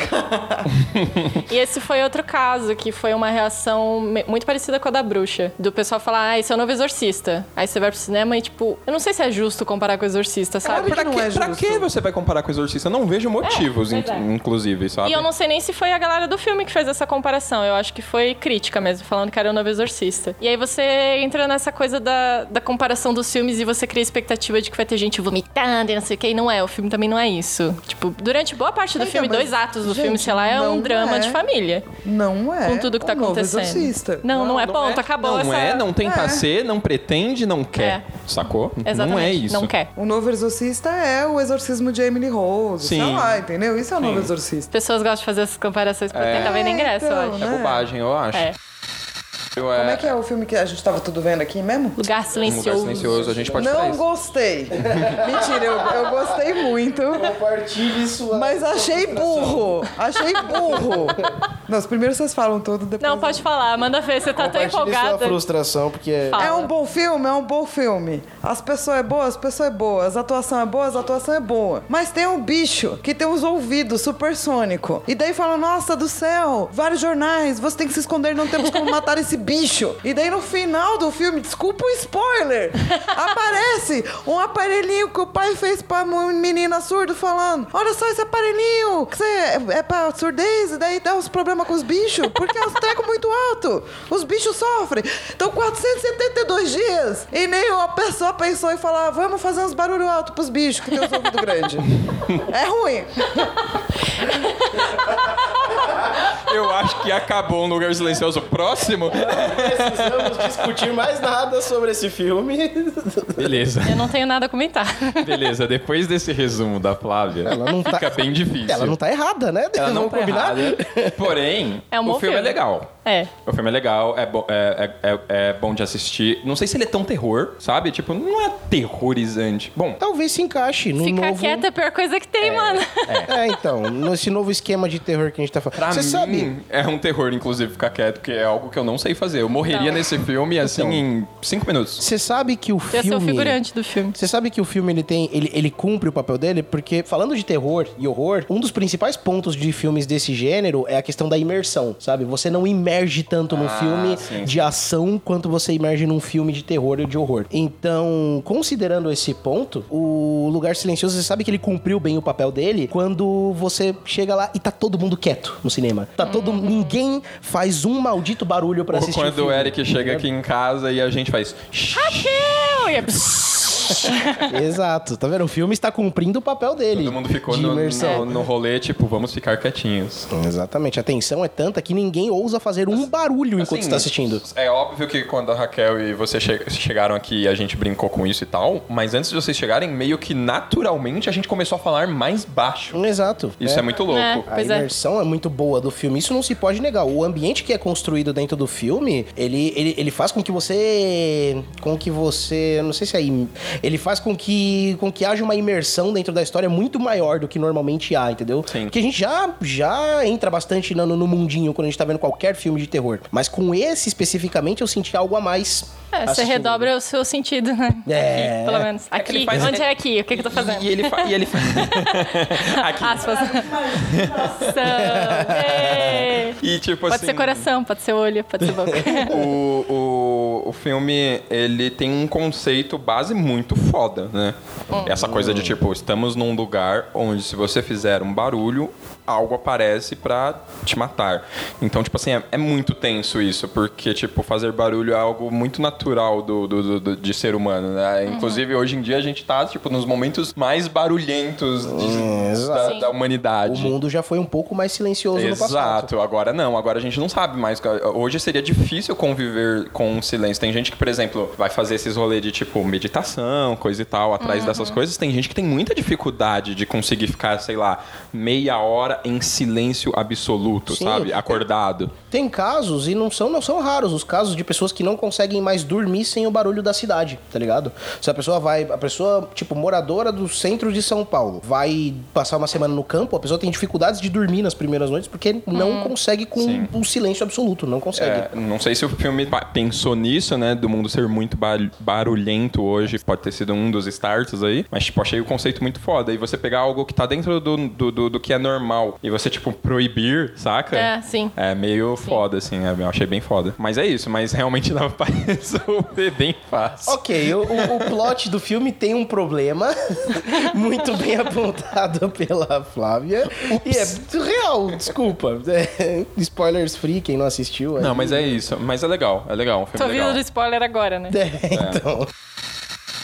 E esse foi outro caso, que foi uma reação muito parecida com a da bruxa. Do pessoal falar, ah, esse é o novo exorcista. Aí você vai pro cinema e, tipo, eu não sei se é justo comparar com o exorcista, sabe?
Claro que não é
pra
justo.
que você vai comparar com o Exorcista? Eu não vejo motivos,
É,
in-
é.
inclusive, sabe?
E eu não sei nem se foi a galera do filme que fez essa comparação. Eu acho que foi crítica mesmo, falando que era o novo exorcista. E aí você entra nessa coisa da, da comparação dos filmes e você cria a expectativa de que vai ter gente vomitando e não sei o que. E não é, o filme também não é isso. Tipo, durante boa parte do
Então,
filme, dois atos do
gente,
filme, sei lá, é um
não
drama
é.
de família.
Não é.
Com tudo que tá
o novo
acontecendo.
Exorcista.
Não, não, é
Não
ponto,
é,
acabou
Não
essa...
é, não tenta
É.
ser, não pretende, não quer.
É.
Sacou?
Exatamente,
Não é isso.
Não quer.
O novo exorcista é o exorcismo de Emily Rose.
Sim.
Sei lá, entendeu? Isso é o novo exorcista.
Pessoas gostam de fazer essas comparações pra tentar vender ingresso,
então,
eu acho.
É
né?
bobagem, eu acho.
É.
Eu,
Como é que é o filme que a gente tava tudo vendo aqui mesmo?
Lugar
Um
silencioso.
lugar silencioso, a gente pode
Não
isso.
gostei. Mentira, eu, eu gostei muito.
Compartilhe sua.
Mas achei burro. Achei burro. Não, os primeiros vocês falam tudo, depois...
Não, pode falar. Manda ver, você tá tão
Compartilhe sua
empolgada.
frustração, porque é.
Fala.
É um bom filme, é um bom filme. As pessoas é boa, as pessoas é boa. As atuação é boa, as atuação é boa. Mas tem um bicho que tem os ouvidos supersônico. E daí fala, nossa do céu, vários jornais, você tem que se esconder, não temos como matar esse bicho. E daí no final do filme, desculpa o spoiler, aparece um aparelhinho que o pai fez pra uma menina surdo falando, olha só esse aparelhinho, que você é, é pra surdez, e daí dá uns problemas com os bichos, porque é um treco muito alto. Os bichos sofrem. Então 472 dias e nenhuma pessoa pensou em falar, vamos fazer uns barulho alto pros bichos que tem os ouvidos grandes. É ruim.
Eu acho que acabou um lugar silencioso próximo.
Precisamos discutir mais nada sobre esse filme.
Beleza.
Eu não tenho nada a comentar.
Beleza, depois desse resumo da Flávia,
Ela não tá-
fica bem difícil.
Ela não tá errada, né?
Ela não
Vamos
tá
combinar?
errada. Porém,
É um
o
bom
filme, é
filme.
legal.
É.
O filme é legal, é, bo- é, é, é- é bom de assistir. Não sei se ele é tão terror, sabe? Tipo, não é terrorizante. Bom,
Talvez se encaixe no
Ficar
novo...
quieta é a pior coisa que tem, mano.
É, então, nesse novo esquema de terror que a gente tá falando.
pra
Você
mim,
sabe...
é um terror, inclusive, ficar quieto, porque é algo que eu não sei fazer. Eu morreria
Não.
nesse filme, assim,
Então.
em cinco minutos.
Você sabe que o
Eu
filme...
sou o figurante do filme.
Você sabe que o filme ele tem, ele, ele cumpre o papel dele porque falando de terror e horror, um dos principais pontos de filmes desse gênero é a questão da imersão, sabe? Você não imerge tanto num
Ah,
filme
sim,
de ação quanto você imerge num filme de terror e de horror. Então, considerando esse ponto, o Lugar Silencioso, você sabe que ele cumpriu bem o papel dele quando você chega lá e tá todo mundo quieto no cinema. Tá todo ninguém faz um maldito barulho pra
Ou
assistir
quando o
filme.
Eric chega aqui em casa e a gente faz.
Eu ia-
Exato, tá vendo? O filme está cumprindo o papel dele.
Todo mundo ficou no,
imersão.
no, no rolê, tipo, vamos ficar quietinhos.
Exatamente, a tensão é tanta que ninguém ousa fazer um barulho enquanto
Assim,
está assistindo.
É óbvio que quando a Raquel e você che- chegaram aqui, a gente brincou com isso e tal, mas antes de vocês chegarem, meio que naturalmente a gente começou a falar mais baixo.
Exato.
Isso é, muito louco.
É.
A
é.
imersão é. muito boa do filme, isso não se pode negar. O ambiente que é construído dentro do filme, ele, ele, ele faz com que você. Com que você. eu Não sei se é. Ele faz com que, com que haja uma imersão dentro da história muito maior do que normalmente há, entendeu?
Sim.
Porque a gente já, já entra bastante no, no mundinho quando a gente tá vendo qualquer filme de terror. Mas com esse especificamente eu senti algo a mais.
É, você redobra o seu sentido, né?
É.
Aqui, pelo menos.
É
Aqui.
faz-
Onde é aqui? O que, que eu tô fazendo?
E ele, fa- e ele fa- Aqui.
Aspas.
E tipo
Pode
assim.
ser coração, pode ser olho, pode ser boca.
o, o, o filme, ele tem um conceito base muito foda, né? Essa coisa de tipo, estamos num lugar onde se você fizer um barulho, algo aparece pra te matar. Então, tipo assim, é, é muito tenso isso, porque, tipo, fazer barulho é algo muito natural do, do, do- do- de ser humano, né? Inclusive, hoje em dia, a gente tá, tipo, nos momentos mais barulhentos de-
exato.
da, da
O
humanidade.
mundo já foi um pouco mais silencioso no passado.
Exato, agora não, agora a gente não sabe mais. Hoje seria difícil conviver com o silêncio. Tem gente que, por exemplo, vai fazer esses rolês de tipo meditação, coisa e tal, atrás
Uhum.
dessas coisas. Tem gente que tem muita dificuldade de conseguir ficar, sei lá, meia hora em silêncio absoluto,
Sim.
sabe? Acordado.
Tem casos, e não são, não são raros, os casos de pessoas que não conseguem mais dormir sem o barulho da cidade, tá ligado? Se a pessoa vai, a pessoa, tipo, moradora do centro de São Paulo, vai passar uma semana no campo, a pessoa tem dificuldades de dormir nas primeiras noites porque não consegue com
Sim.
o silêncio absoluto, não consegue.
É, não sei se o filme pensou nisso, né? Do mundo ser muito bar- barulhento hoje. Pode ter sido um dos starts aí. Mas, tipo, achei o conceito muito foda. E você pegar algo que tá dentro do, do, do, do que é normal e você, tipo, proibir, saca?
É, sim.
É meio foda, assim. é, eu achei bem foda. Mas é isso. Mas realmente dava pra resolver bem fácil.
Ok, o, o- o plot do filme tem um problema, muito bem apontado pela Flávia. E é real, desculpa. É, spoilers free, quem não assistiu.
Não,
aí-
mas é isso. Mas é legal. É legal. Um filme
Tô
legal.
vindo do spoiler agora, né?
É, então.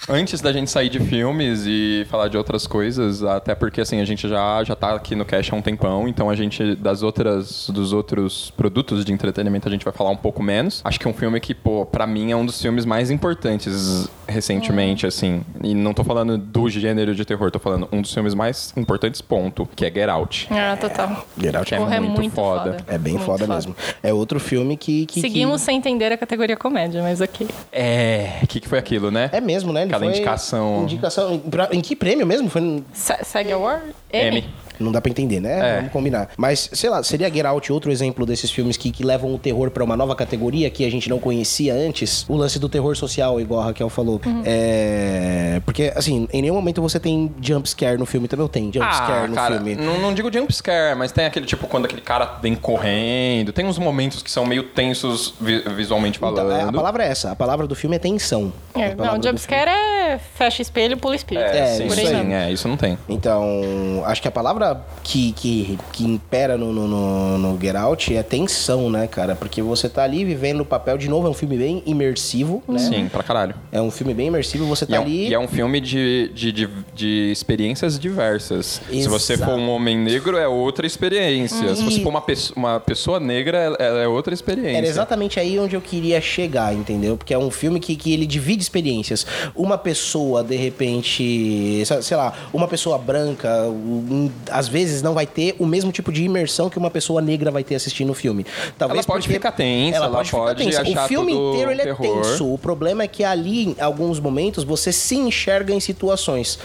Antes da gente sair de filmes e falar de outras coisas, até porque assim, a gente já, já tá aqui no Cash há um tempão, então a gente, das outras, dos outros produtos de entretenimento, a gente vai falar um pouco menos. Acho que é um filme que, pô, pra mim é um dos filmes mais importantes recentemente, assim. E não tô falando do gênero de terror, tô falando um dos filmes mais importantes, ponto, que é Get Out.
Ah, total.
Get Out
É
é
muito
muito
foda.
foda.
É bem
Muito
foda, mesmo. É outro filme que. que
Seguimos sem entender a categoria comédia, mas ok.
É. O que, que foi aquilo, né?
que- É mesmo, né? Ele
Aquela
foi-
indicação.
Indicação. pra- em que prêmio mesmo? Foi.
Se- Segue Award?
M.
Não dá pra entender, né?
É.
Vamos combinar. Mas, sei lá, seria Get Out outro exemplo desses filmes que, que levam o terror pra uma nova categoria que a gente não conhecia antes? O lance do terror social, igual a Raquel falou. É. Porque, assim, em nenhum momento você tem jump scare no filme, também eu tenho jump scare no
Ah, cara,
filme.
Não, não digo jump scare, mas tem aquele tipo quando aquele cara vem correndo. Tem uns momentos que são meio tensos vi- visualmente falando.
Então, é, a palavra é essa. A palavra do filme é tensão.
É, não,
do
jumpscare é fecha espelho, pula espírito.
É,
É,
sim,
isso aí.
sim, é, isso não tem.
Então, acho que a palavra que, que, que impera no, no, no, Get Out é tensão, né, cara? Porque você tá ali vivendo o papel, de novo, é um filme bem imersivo, né?
Sim, pra caralho.
É um filme bem imersivo, você
E
tá
é, um,
ali...
e é um filme de, de, de, de experiências diversas. Se você
Exato.
for um homem negro, é outra experiência. Se você
E-
for uma, pesso- uma pessoa negra, ela- ela é outra experiência.
Era exatamente aí onde eu queria chegar, entendeu? Porque é um filme que, que ele divide experiências. Uma pessoa, de repente, sei sei lá, uma pessoa branca, um, às vezes não vai ter o mesmo tipo de imersão que uma pessoa negra vai ter assistindo o filme. Talvez
Ela pode ficar tensa, ela pode
O filme inteiro ele é
terror.
tenso. O problema é que ali, em alguns momentos, você se enxerga em situações.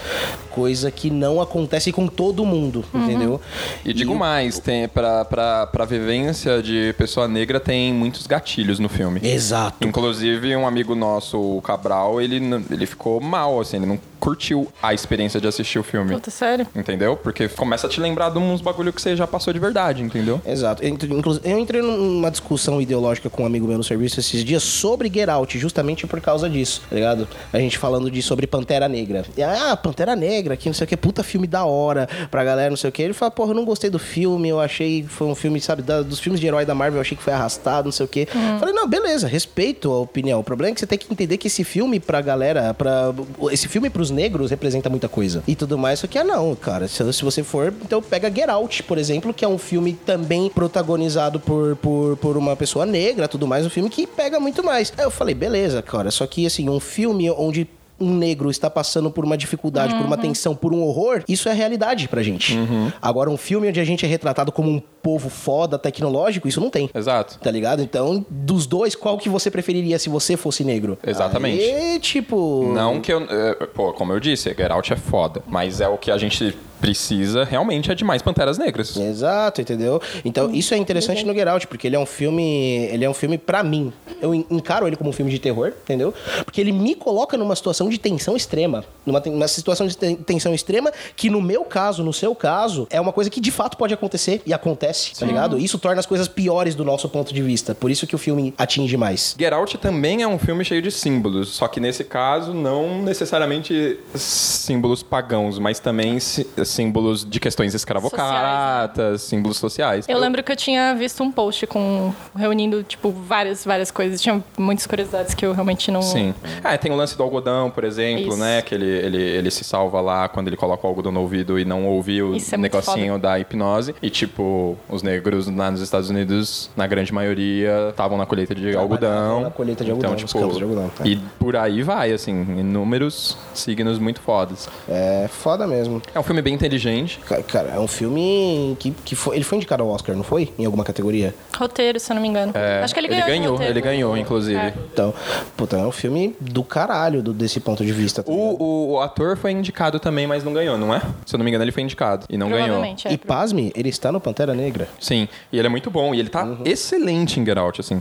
Coisa que não acontece com todo mundo, entendeu?
E digo mais, tem, pra, pra, pra vivência de pessoa negra, tem muitos gatilhos no filme.
Exato.
Inclusive, um amigo nosso, o Cabral, ele, ele ficou mal, assim, ele não curtiu a experiência de assistir o filme.
Puta, sério?
Entendeu? Porque começa a te lembrar de uns bagulho que você já passou de verdade, entendeu?
Exato. Eu entre- inclu- Eu entrei numa discussão ideológica com um amigo meu no serviço esses dias sobre Get Out, justamente por causa disso, tá ligado? A gente falando de, sobre Pantera Negra. E, ah, Pantera Negra, que não sei o que, puta filme da hora pra galera, não sei o que. Ele fala, porra, eu não gostei do filme, eu achei que foi um filme, sabe, da- dos filmes de herói da Marvel, eu achei que foi arrastado, não sei o que. Falei, não, beleza, respeito a opinião. O problema é que você tem que entender que esse filme pra galera, pra, esse filme pros negros representa muita coisa. E tudo mais, só que, ah, não, cara, se, se você for, então pega Get Out, por exemplo, que é um filme também protagonizado por, por, por uma pessoa negra, tudo mais, um filme que pega muito mais. Aí eu falei, beleza, cara, só que, assim, um filme onde um negro está passando por uma dificuldade, por uma tensão, por um horror, isso é realidade pra gente. Agora, um filme onde a gente é retratado como um povo foda, tecnológico, isso não tem.
Exato.
Tá ligado? Então, dos dois, qual que você preferiria se você fosse negro?
Exatamente.
Aí, tipo.
Não que eu. é, Pô, como eu disse, Get Out é foda. Mas é o que a gente precisa realmente é de mais Panteras Negras.
Exato, entendeu? Então, isso é interessante no Get Out, porque ele é um filme. Ele é um filme pra mim. Eu en- encaro ele como um filme de terror, entendeu? Porque ele me coloca numa situação de tensão extrema. Numa, ten- uma situação de ten- tensão extrema que, no meu caso, no seu caso, é uma coisa que de fato pode acontecer e acontece, tá ligado? Isso torna as coisas piores do nosso ponto de vista. Por isso que o filme atinge mais.
Get Out também é um filme cheio de símbolos, só que nesse caso não necessariamente símbolos pagãos, mas também sí- símbolos de questões escravocratas, símbolos sociais.
Eu lembro que eu tinha visto um post com reunindo, tipo, várias, várias coisas. Tinha muitas curiosidades que eu realmente não.
Sim. Ah, tem o lance do algodão, por exemplo,
Isso.
né? Que ele, ele, ele se salva lá quando ele coloca o algodão no ouvido e não ouviu o
é
negocinho da hipnose. E, tipo, os negros lá nos Estados Unidos, na grande maioria, estavam na colheita de algodão.
na colheita de algodão,
Então, tipo,
de algodão, tá.
E por aí vai, assim, inúmeros signos muito fodas.
É foda mesmo.
É um filme bem inteligente.
Ca- Cara, é um filme que, que foi. Ele foi indicado ao Oscar, não foi? Em alguma categoria?
Roteiro, se eu não me engano.
É,
Acho que ele
ele
ganhou. de
ganhou,
roteiro.
ele ganhou, inclusive.
É.
Então, puta, é um filme do caralho do- desse ponto de vista. tá?
O, o, o ator foi indicado também, mas não ganhou, não é? Se eu não me engano, ele foi indicado e não ganhou.
É.
E pasme, ele está no Pantera Negra.
Sim, e ele é muito bom. E ele tá excelente em Get Out, assim.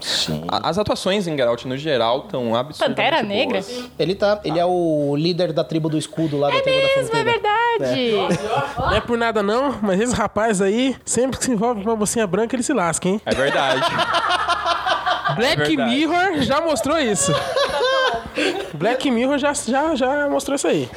A- As atuações em Get Out, no geral, estão absurdamente
Pantera Negra?
boas.
Ele tá. Ele é o líder da tribo do escudo lá da
É
tribo da
mesmo, é verdade.
Não é por nada não, mas esse rapaz aí, sempre que se envolve com uma mocinha branca, ele se lasca, hein?
É verdade.
Black
verdade.
Mirror já mostrou isso. Black Mirror já, já, já mostrou isso aí.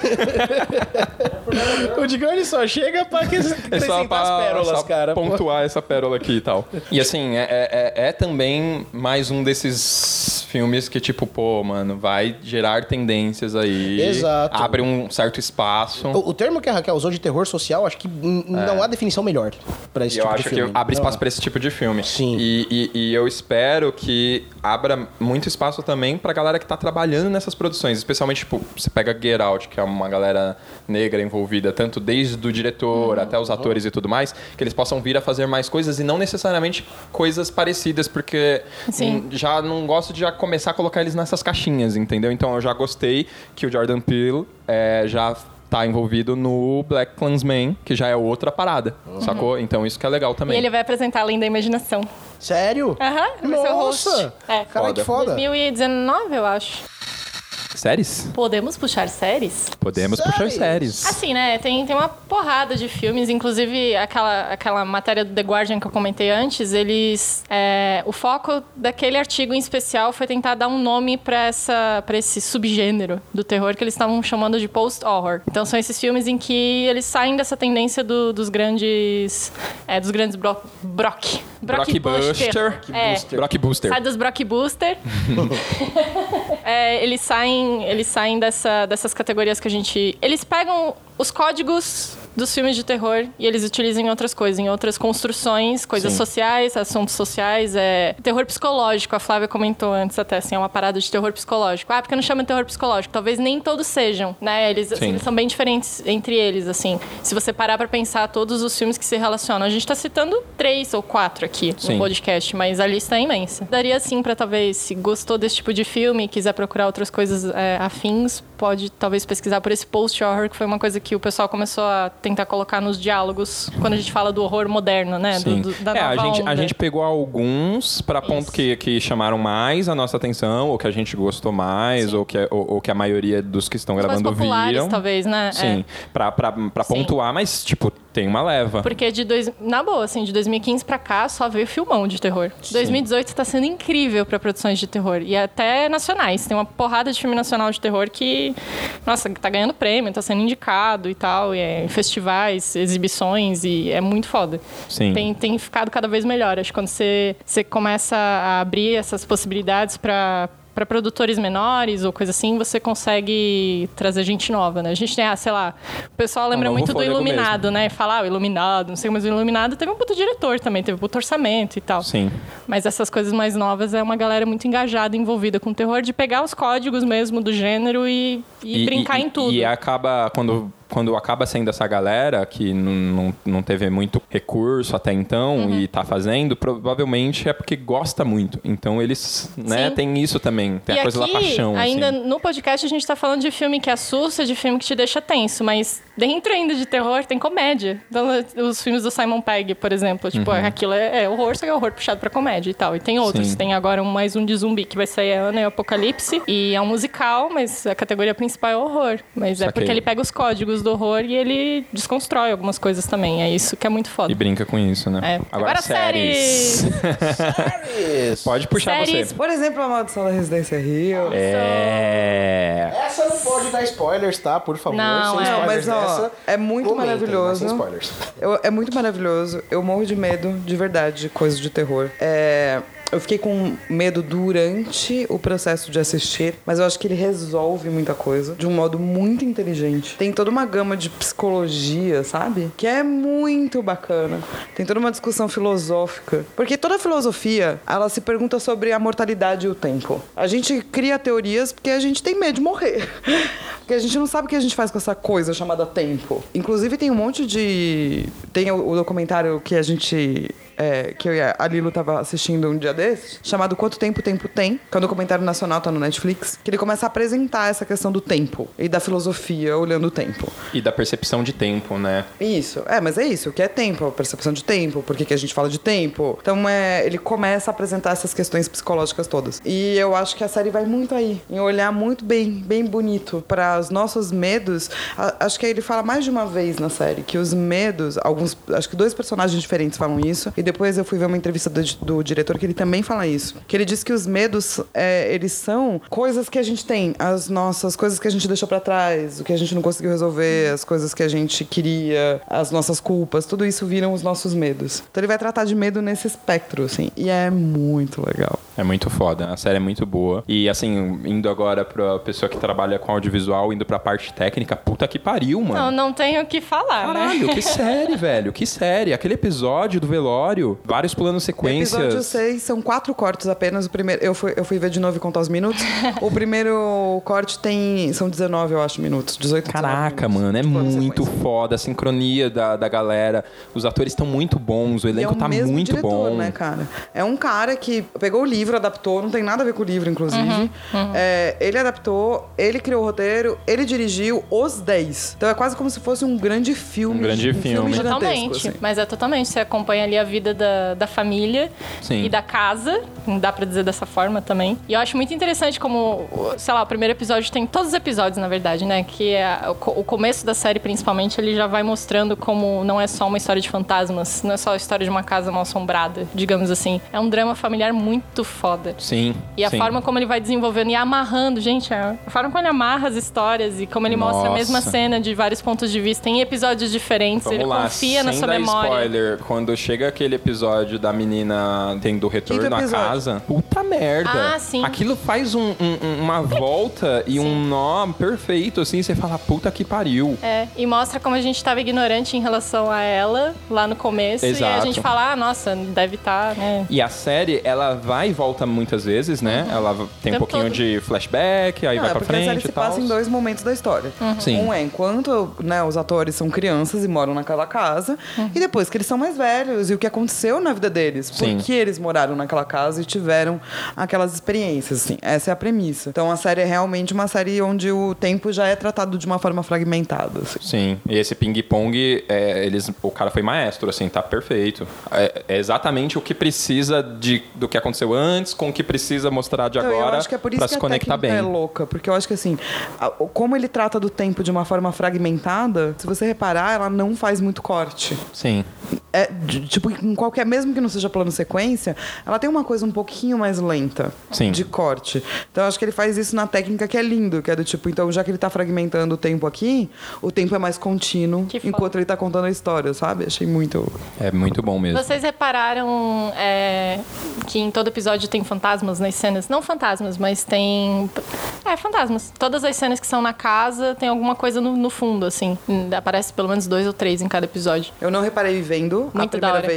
O Digão ele só chega pra que-
É só
acrescentar
pra
as pérolas,
só
cara. pô.
pontuar essa pérola aqui e tal. E assim, é, é- é- é também mais um desses filmes que, tipo, pô, mano, vai gerar tendências aí.
Exato.
Abre um certo espaço.
O, o termo que a Raquel usou de terror social, acho que n- não há definição melhor pra esse
E eu
tipo
acho
de filme.
que abre espaço para esse tipo de filme.
Sim.
E, e- e eu espero que abra muito espaço também pra galera que tá trabalhando nessas produções. Especialmente, tipo, você pega Get Out, que é uma galera negra envolvida, tanto desde o diretor
Uhum.
até os atores e tudo mais, que eles possam vir a fazer mais coisas e não necessariamente coisas parecidas, porque
Sim.
já não gosto de já começar a colocar eles nessas caixinhas, entendeu? Então eu já gostei que o Jordan Peele é, já tá envolvido no Black Klansman, que já é outra parada, sacou? Então isso que é legal
E
também.
ele vai apresentar Além da Imaginação.
Sério?
Aham, vai ser o host.
Nossa!
É.
Caralho, que
Foda.
foda.
2019, eu acho.
Séries?
Podemos puxar séries?
Podemos puxar
Séries?
séries.
Assim, né? Tem, tem uma porrada de filmes, inclusive aquela, aquela matéria do The Guardian que eu comentei antes, eles. é, o foco daquele artigo em especial foi tentar dar um nome pra essa para esse subgênero do terror que eles estavam chamando de post-horror. Então são esses filmes em que eles saem dessa tendência do- dos grandes. é, dos grandes bro, brock.
Blockbuster.
É.
Blockbuster.
Sai dos Brockbuster. É, eles saem, eles saem dessa, dessas categorias que a gente. Eles pegam os códigos dos filmes de terror e eles utilizam em outras coisas, em outras construções, coisas
Sim.
sociais, assuntos sociais, é terror psicológico. A Flávia comentou antes até assim, é uma parada de terror psicológico. Ah, porque não chama de terror psicológico? Talvez nem todos sejam, né? Eles, assim,
Sim.
eles são bem diferentes entre eles, assim. Se você parar pra pensar todos os filmes que se relacionam, a gente tá citando três ou quatro aqui
Sim.
no podcast, mas a lista é imensa. Daria sim pra talvez, se gostou desse tipo de filme e quiser procurar outras coisas é, afins, pode talvez pesquisar por esse post-horror, que foi uma coisa que o pessoal começou a tentar colocar nos diálogos quando a gente fala do horror moderno, né? Do,
Sim.
do- da
é, a gente, a
onda.
gente pegou alguns para ponto que, que chamaram mais a nossa atenção, ou que a gente gostou mais, ou que, ou, ou que a maioria dos que estão
Os mais
gravando
populares,
viram.
talvez, né?
Sim,
É.
pra, pra, pra
Sim.
pontuar, mas, tipo, tem uma leva.
Porque de dois, na boa, assim, de 2015 pra cá só veio filmão de terror. 2018 tá sendo incrível pra produções de terror e até nacionais. Tem uma porrada de filme nacional de terror que, nossa, tá ganhando prêmio, tá sendo indicado e tal, e é em festivais, exibições e é muito foda.
Sim.
Tem, tem ficado cada vez melhor. Acho que quando você, você começa a abrir essas possibilidades pra para produtores menores ou coisa assim, você consegue trazer gente nova, né? A gente tem, ah, sei lá, o pessoal lembra
novo
muito do Iluminado,
mesmo.
né? Falar, ah, o Iluminado, não sei, mas o Iluminado teve um puto diretor também, teve um puto orçamento e tal.
Sim.
Mas essas coisas mais novas é uma galera muito engajada, envolvida com o terror, de pegar os códigos mesmo do gênero e, e, brincar em tudo.
E acaba, quando, quando acaba sendo essa galera que não, não, não teve muito recurso até então
Uhum.
e tá fazendo, provavelmente é porque gosta muito. Então eles, né,
Sim.
tem isso também. Tem
e
a coisa
aqui,
da paixão.
ainda
assim.
no podcast a gente tá falando de filme que assusta, de filme que te deixa tenso, mas dentro ainda de terror tem comédia. Então, os filmes do Simon Pegg, por exemplo, tipo, aquilo é, é horror, só que é horror puxado pra comédia e tal. E tem outros,
Sim.
tem agora um, mais um de zumbi que vai sair Ana e o Apocalipse, e é um musical, mas a categoria principal é horror. Mas é
Saquei.
porque ele pega os códigos do horror e ele desconstrói algumas coisas também. É isso que é muito foda.
E brinca com isso, né?
É. Agora, séries!
Pode puxar
Séries.
você.
Por exemplo, a Maldição da Residência Rio.
É.
Essa não pode dar spoilers, tá? Por favor.
Não,
sem
é.
Não, mas ó,
dessa.
é muito
Comentem,
maravilhoso.
sem spoilers.
Eu- é muito maravilhoso. Eu morro de medo, de verdade, de coisas de terror. É, eu fiquei com medo durante o processo de assistir, mas eu acho que ele resolve muita coisa de um modo muito inteligente. Tem toda uma gama de psicologia, sabe? Que é muito bacana. Tem toda uma discussão filosófica. Porque toda filosofia, ela se pergunta sobre a mortalidade e o tempo. A gente cria teorias porque a gente tem medo de morrer. Porque a gente não sabe o que a gente faz com essa coisa chamada tempo. Inclusive, tem um monte de. Tem o, documentário que a gente. É, que eu e a Lilo tava assistindo um dia desses, chamado Quanto Tempo o Tempo Tem, que é um documentário nacional, tá no Netflix, que ele começa a apresentar essa questão do tempo e da filosofia olhando o tempo.
E da percepção de tempo, né?
Isso, é, mas é isso, o que é tempo, a percepção de tempo, por que, que a gente fala de tempo. Então é, ele começa a apresentar essas questões psicológicas todas. E eu acho que a série vai muito aí, em olhar muito bem, bem bonito para os nossos medos. A- acho que ele fala mais de uma vez na série que os medos, alguns, acho que dois personagens diferentes falam isso. E depois eu fui ver uma entrevista do, do diretor que ele também fala isso, que ele diz que os medos, é, eles são coisas que a gente tem, as nossas coisas que a gente deixou para trás, o que a gente não conseguiu resolver, as coisas que a gente queria, as nossas culpas, tudo isso viram os nossos medos. Então ele vai tratar de medo nesse espectro, assim, e é muito legal.
É muito foda. A série é muito boa. E assim, indo agora pra pessoa que trabalha com audiovisual, indo pra parte técnica, puta que pariu, mano.
Não, não tenho o que falar,
Caralho,
né?
que série, velho. Que série. Aquele episódio do velório, vários planos sequências.
Episódio 6 são quatro cortes apenas. O primeiro, eu fui, eu fui ver de novo e contar os minutos. o primeiro corte tem. São 19, eu acho, minutos. 18 19
Caraca,
minutos
mano, é
plano
muito
sequência.
foda. A sincronia da, da galera. Os atores estão muito bons, o
E é
elenco
o
tá
mesmo
muito
diretor,
bom.
né, cara? É um cara que pegou o livro, adaptou, não tem nada a ver com o livro, inclusive.
Uhum,
É, ele adaptou, ele criou o roteiro, ele dirigiu os 10. Então é quase como se fosse um grande filme.
Um grande filme.
gigantesco,
Totalmente.
assim.
Mas é totalmente. Você acompanha ali a vida da, da família
Sim.
e da casa. Dá pra dizer dessa forma também. E eu acho muito interessante como, sei lá, o primeiro episódio tem todos os episódios, na verdade, né? Que é o, co- o começo da série, principalmente, ele já vai mostrando como não é só uma história de fantasmas, não é só a história de uma casa mal assombrada, digamos assim. É um drama familiar muito foda.
Sim.
E a
sim.
forma como ele vai desenvolvendo e amarrando, gente, a forma como ele amarra as histórias e como ele mostra a mesma
Nossa.
cena de vários pontos de vista em episódios diferentes.
Vamos
ele
lá,
confia na sua memória.
spoiler, quando chega aquele episódio da menina tendo retorno à casa, puta merda.
Ah, sim.
Aquilo faz um- um- uma volta e um nó perfeito, assim, você fala, puta que pariu.
É, e mostra como a gente estava ignorante em relação a ela lá no começo. E aí a
Exato.
gente fala, ah, nossa, deve estar, né?
E a série, ela vai e volta muitas vezes, né? Ela tem um
Uhum.
Pouquinho
todo.
de flashback, aí
Não,
vai
é
pra
porque a série
frente
se
e tal.
passa em dois momentos da história.
Sim.
Um é enquanto né, os atores são crianças e moram naquela casa,
Uhum.
e depois que eles são mais velhos e o que aconteceu na vida deles.
Sim.
Por que eles moraram naquela casa e tiveram aquelas experiências, assim. Essa é a premissa. Então a série é realmente uma série onde o tempo já é tratado de uma forma fragmentada. assim.
Sim, e esse ping-pong, é, eles, o cara foi maestro, assim, tá perfeito. É, é exatamente o que precisa de, do que aconteceu antes com o que precisa mostrar de
Então,
agora
eu acho que é por isso
pra
que
se
a
conectar bem.
é louca, porque eu acho que assim, como ele trata do tempo de uma forma fragmentada, se você reparar, ela não faz muito corte.
Sim,
É, tipo, em qualquer, mesmo que não seja plano sequência, ela tem uma coisa um pouquinho mais lenta
Sim.
de corte. Então eu acho que ele faz isso na técnica que é lindo, que é do tipo, então já que ele tá fragmentando o tempo aqui, o tempo é mais contínuo
Que foda.
enquanto ele tá contando a história, sabe? Achei muito.
é muito bom mesmo.
Vocês repararam é, que em todo episódio tem fantasmas nas cenas? Não fantasmas, mas tem. É, fantasmas. Todas as cenas que são na casa tem alguma coisa no, no fundo, assim. Aparece pelo menos dois ou três em cada episódio.
Eu não reparei vendo a
Muito da
primeira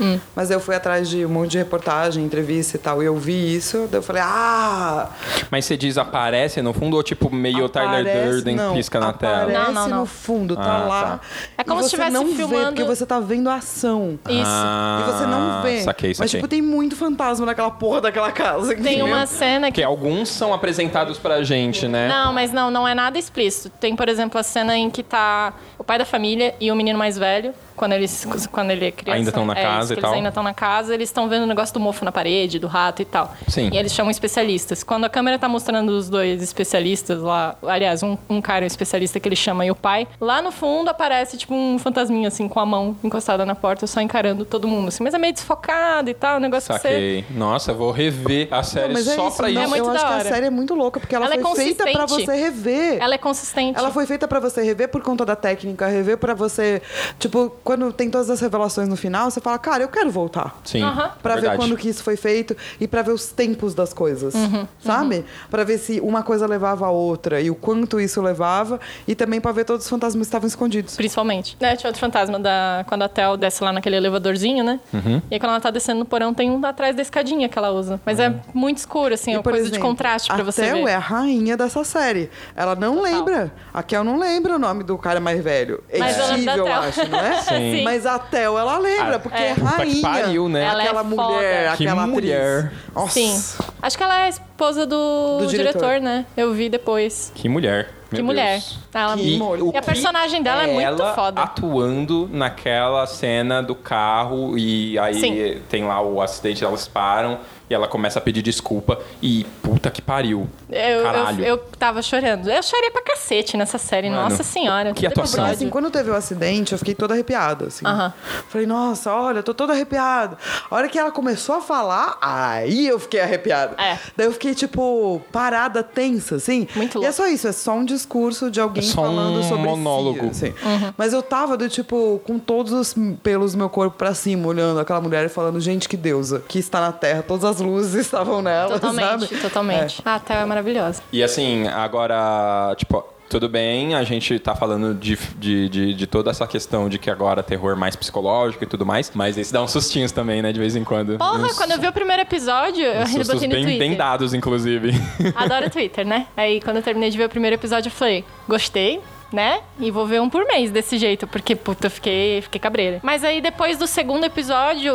Hum.
mas eu fui atrás de um monte de reportagem, entrevista e tal, e eu vi isso, daí eu falei, ah!
Mas você diz aparece no fundo ou tipo meio Tyler
Aparece-
Durden
não,
pisca na
aparece
tela?
Não, não, não.
no fundo, tá
Ah,
lá.
tá.
É como se
você
estivesse
não vê,
filmando-
porque você tá vendo a ação.
Isso.
Ah,
E você não vê.
Saquei,
Mas,
saquei.
tipo, tem muito fantasma naquela porra daquela casa.
Tem
entendeu?
uma cena que
Porque alguns são apresentados pra gente, né?
Não, mas não, não é nada explícito. Tem, por exemplo, a cena em que tá o pai da família e o menino mais velho, quando eles quando ele é criança.
Ainda tão na
é,
casa
isso,
e
que
tal.
Eles ainda estão na casa, eles estão vendo o negócio do mofo na parede, do rato e tal.
Sim.
E eles chamam especialistas. Quando a câmera tá mostrando os dois especialistas lá, aliás, um, um cara é um especialista que ele chama e o pai, lá no fundo aparece tipo um fantasminha assim com a mão encostada na porta, só encarando todo mundo assim, mas é meio desfocado e tal, o negócio que você
Saquei. Nossa, eu vou rever a série
Não, mas é
só
isso,
pra
não,
isso.
É muito
eu acho
da
que a
hora.
série é muito louca, porque ela,
Ela é
foi feita pra
consistente.
você rever.
Ela é consistente.
Ela foi feita pra você rever por conta da técnica, rever pra você. Tipo, quando tem todas as revelações no final, você fala, cara, eu quero voltar.
Sim,
Aham.
Pra ver
verdade.
quando que isso foi feito e pra ver os tempos das coisas,
Uhum,
sabe? Pra ver se uma coisa levava a outra e o quanto isso levava e também pra ver todos os fantasmas que estavam escondidos.
Principalmente. Né, tinha outro fantasma da. Quando a Tel desce lá naquele elevadorzinho, né?
Uhum.
E aí quando ela tá descendo no porão, tem um atrás da escadinha que ela usa. Mas é muito escuro, assim, é uma coisa de
exemplo,
contraste pra
a
você
Tel
ver.
é a rainha dessa série. Ela não lembra. A Kel não lembra o nome do cara mais velho. É
Mas eu
eu
Tel.
acho, não é?
Sim.
Mas a Tel, ela lembra,
Ah,
porque
é.
é,
Puta que
rainha.
pariu, né?
Ela é
aquela
foda.
mulher,
Que
aquela
mulher.
atriz. Nossa.
Sim. Acho que ela é a esposa do,
Do
diretor.
diretor.
né? Eu vi depois.
Que mulher.
que
meu
mulher.
Deus.
Ela...
Que
E, o
E a
que
personagem dela é muito
ela
foda.
atuando naquela cena do carro e aí
Sim.
tem lá o acidente, elas param e ela começa a pedir desculpa e puta que pariu.
Eu,
Caralho.
eu, eu tava chorando. Eu chorei pra cacete nessa série,
Mano,
nossa senhora.
que atuação.
Assim, quando teve o acidente, eu fiquei toda arrepiada, assim.
Aham.
Falei, nossa, olha, eu tô toda arrepiada. A hora que ela começou a falar, aí eu fiquei arrepiada.
É.
Daí eu fiquei, tipo, parada, tensa, assim.
Muito
E é
louco.
só isso, é só um discurso de alguém
É só
falando
um
sobre
monólogo.
si, assim.
Uhum.
Mas eu tava, do tipo, com todos os pelos do meu corpo pra cima, olhando aquela mulher e falando, gente, que deusa, que está na Terra, todas as luzes estavam nela,
Totalmente,
sabe?
totalmente. Ah, a Theo é maravilhosa.
E assim, agora, tipo, tudo bem, a gente tá falando de, de, de, de toda essa questão de que agora terror mais psicológico e tudo mais, mas esse dá uns sustinhos também, né, de vez em quando.
Porra,
uns,
quando eu vi o primeiro episódio, eu
uns
ainda
sustos
botei no
bem,
Twitter.
bem dados, inclusive.
Adoro Twitter, né? Aí quando eu terminei de ver o primeiro episódio, eu falei, gostei. Né? E vou ver um por mês desse jeito, porque, puta, eu fiquei, fiquei cabreira. Mas aí depois do segundo episódio,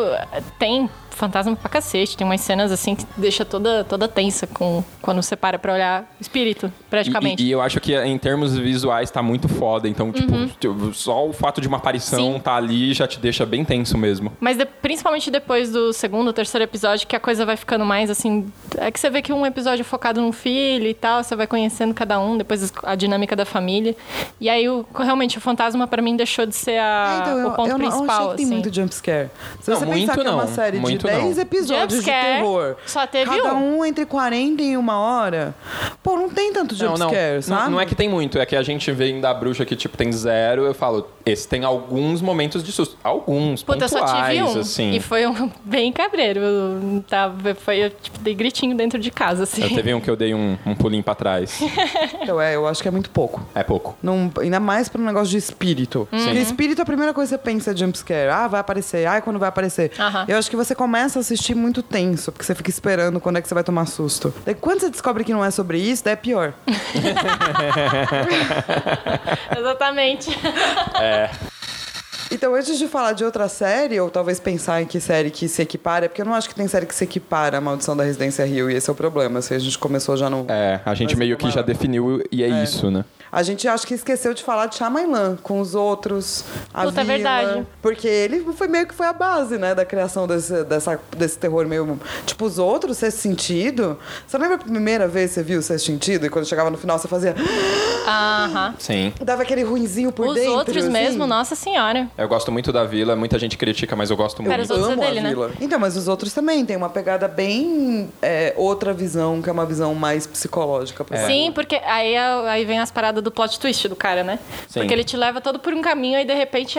tem fantasma pra cacete. Tem umas cenas assim que deixa toda, toda tensa com, quando você para pra olhar o espírito, praticamente.
E, e eu acho que em termos visuais tá muito foda. Então, tipo, tipo, só o fato de uma aparição
Uhum. Sim.
tá ali já te deixa bem tenso mesmo.
Mas de- principalmente depois do segundo, terceiro episódio, que a coisa vai ficando mais assim. É que você vê que um episódio é focado num filho e tal, você vai conhecendo cada um, depois a dinâmica da família. E aí, o- realmente, o fantasma pra mim deixou de ser a-
É, então, eu,
o ponto
eu não- eu
principal.
achei que tem
assim.
muito jumpscare. Se
Não,
você
muito
pensar que é uma
não,
série de
muito
10
não.
episódios de terror,
só teve
cada
um.
um entre 40 e uma hora, pô, não tem tanto
Não, não.
jumpscare, sabe?
Não, não é que tem muito, é que a gente vem da bruxa que, tipo, tem zero. Eu falo, esse tem alguns momentos de susto. Alguns,
Puta, eu só
pontuais,
tive um.
assim.
E foi um bem cabreiro. Eu Tava, foi, eu tipo, dei gritinho dentro de casa, assim.
Eu teve um que eu dei um, um pulinho pra trás.
Então, é, eu acho que é muito pouco.
É pouco.
Não, ainda mais pra um negócio de espírito.
Uhum.
Porque espírito, a primeira coisa que você pensa é jumpscare. Ah, vai aparecer. Ah, quando vai aparecer.
Aham.
Eu acho que você começa a assistir muito tenso, porque você fica esperando quando é que você vai tomar susto. Daí quando você descobre que não é sobre isso, é pior.
Exatamente.
Então, antes de falar de outra série, ou talvez pensar em que série que se equipara, porque eu não acho que tem série que se equipara a Maldição da Residência Rio, e esse é o problema. Se a gente começou já no.
É, a gente meio
é
que já definiu e é, isso, né?
A gente acho que esqueceu de falar de Shyamalan com os outros, a
Puta, é
Vila,
verdade.
Porque ele foi meio que foi a base, né, da criação desse, dessa, desse terror meio... Tipo, os outros, Sexto Sentido... Você lembra a primeira vez que você viu o Sexto Sentido? E quando chegava no final você fazia...
Aham.
Sim.
Dava aquele ruinzinho por
Os
dentro,
outros
assim.
mesmo, nossa senhora.
Eu gosto muito da vila, muita gente critica, mas eu gosto
Cara,
muito.
os outros é
Amo a
dele, né?
Vila. Então, mas os outros também tem uma pegada bem... é, outra visão, que é uma visão mais psicológica. Pro
Sim, porque aí, aí vem as paradas do plot twist do cara, né?
Sim.
Porque ele te leva todo por um caminho e de repente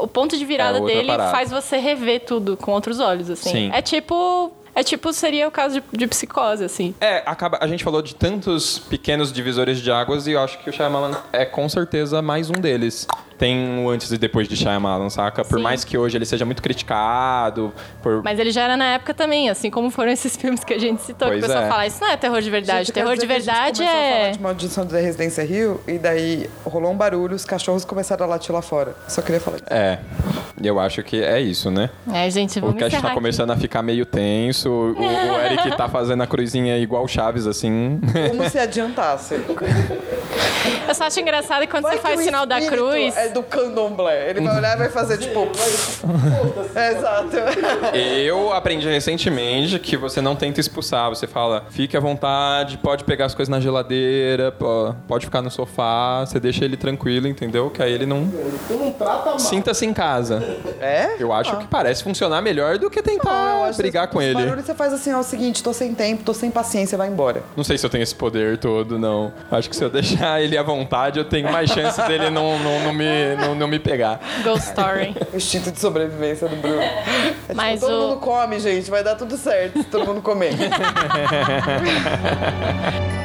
o ponto de virada
É
dele
parada.
faz você rever tudo com outros olhos, assim.
Sim.
É tipo. É tipo, seria o caso de, de psicose, assim.
É, acaba, a gente falou de tantos pequenos divisores de águas e eu acho que o Shyamalan é com certeza mais um deles. Tem o antes e depois de Shyamalan, saca? Por
Sim.
mais que hoje ele seja muito criticado, por...
Mas ele já era na época também, assim como foram esses filmes que a gente citou. que
Pois
o pessoal
é.
fala, isso não é terror de verdade.
Gente,
terror de
que a gente
verdade
começou a falar
é.
de Maldição da Residência Rio, e daí rolou um barulho, os cachorros começaram a latir lá fora. Só queria falar isso.
É, eu acho que é isso, né?
É, gente, vamos
O cast tá
aqui.
começando a ficar meio tenso, o, o Eric tá fazendo a cruzinha igual o Chaves, assim.
Como se adiantasse.
Eu só acho engraçado que quando
Vai
você
que
faz
o
sinal da cruz.
É do candomblé. Ele vai olhar e vai fazer tipo. exato.
Eu aprendi recentemente que você não tenta expulsar, você fala, fique à vontade, pode pegar as coisas na geladeira, pode ficar no sofá, você deixa ele tranquilo, entendeu? Que aí ele não. Sinta-se em casa.
É?
Eu acho que parece funcionar melhor do que
Não,
tentar
acho
brigar
que
com ele.
barulho você faz assim, ó, é o seguinte, tô sem tempo, tô sem paciência, vai embora.
Não sei se eu tenho esse poder todo, não. Acho que se eu deixar ele à vontade, eu tenho mais chance dele não, não, não, me, não, não me pegar.
Ghost Story.
O instinto de sobrevivência do Bruno. É tipo,
Mas
todo
o-
mundo come, gente, vai dar tudo certo se todo mundo comer.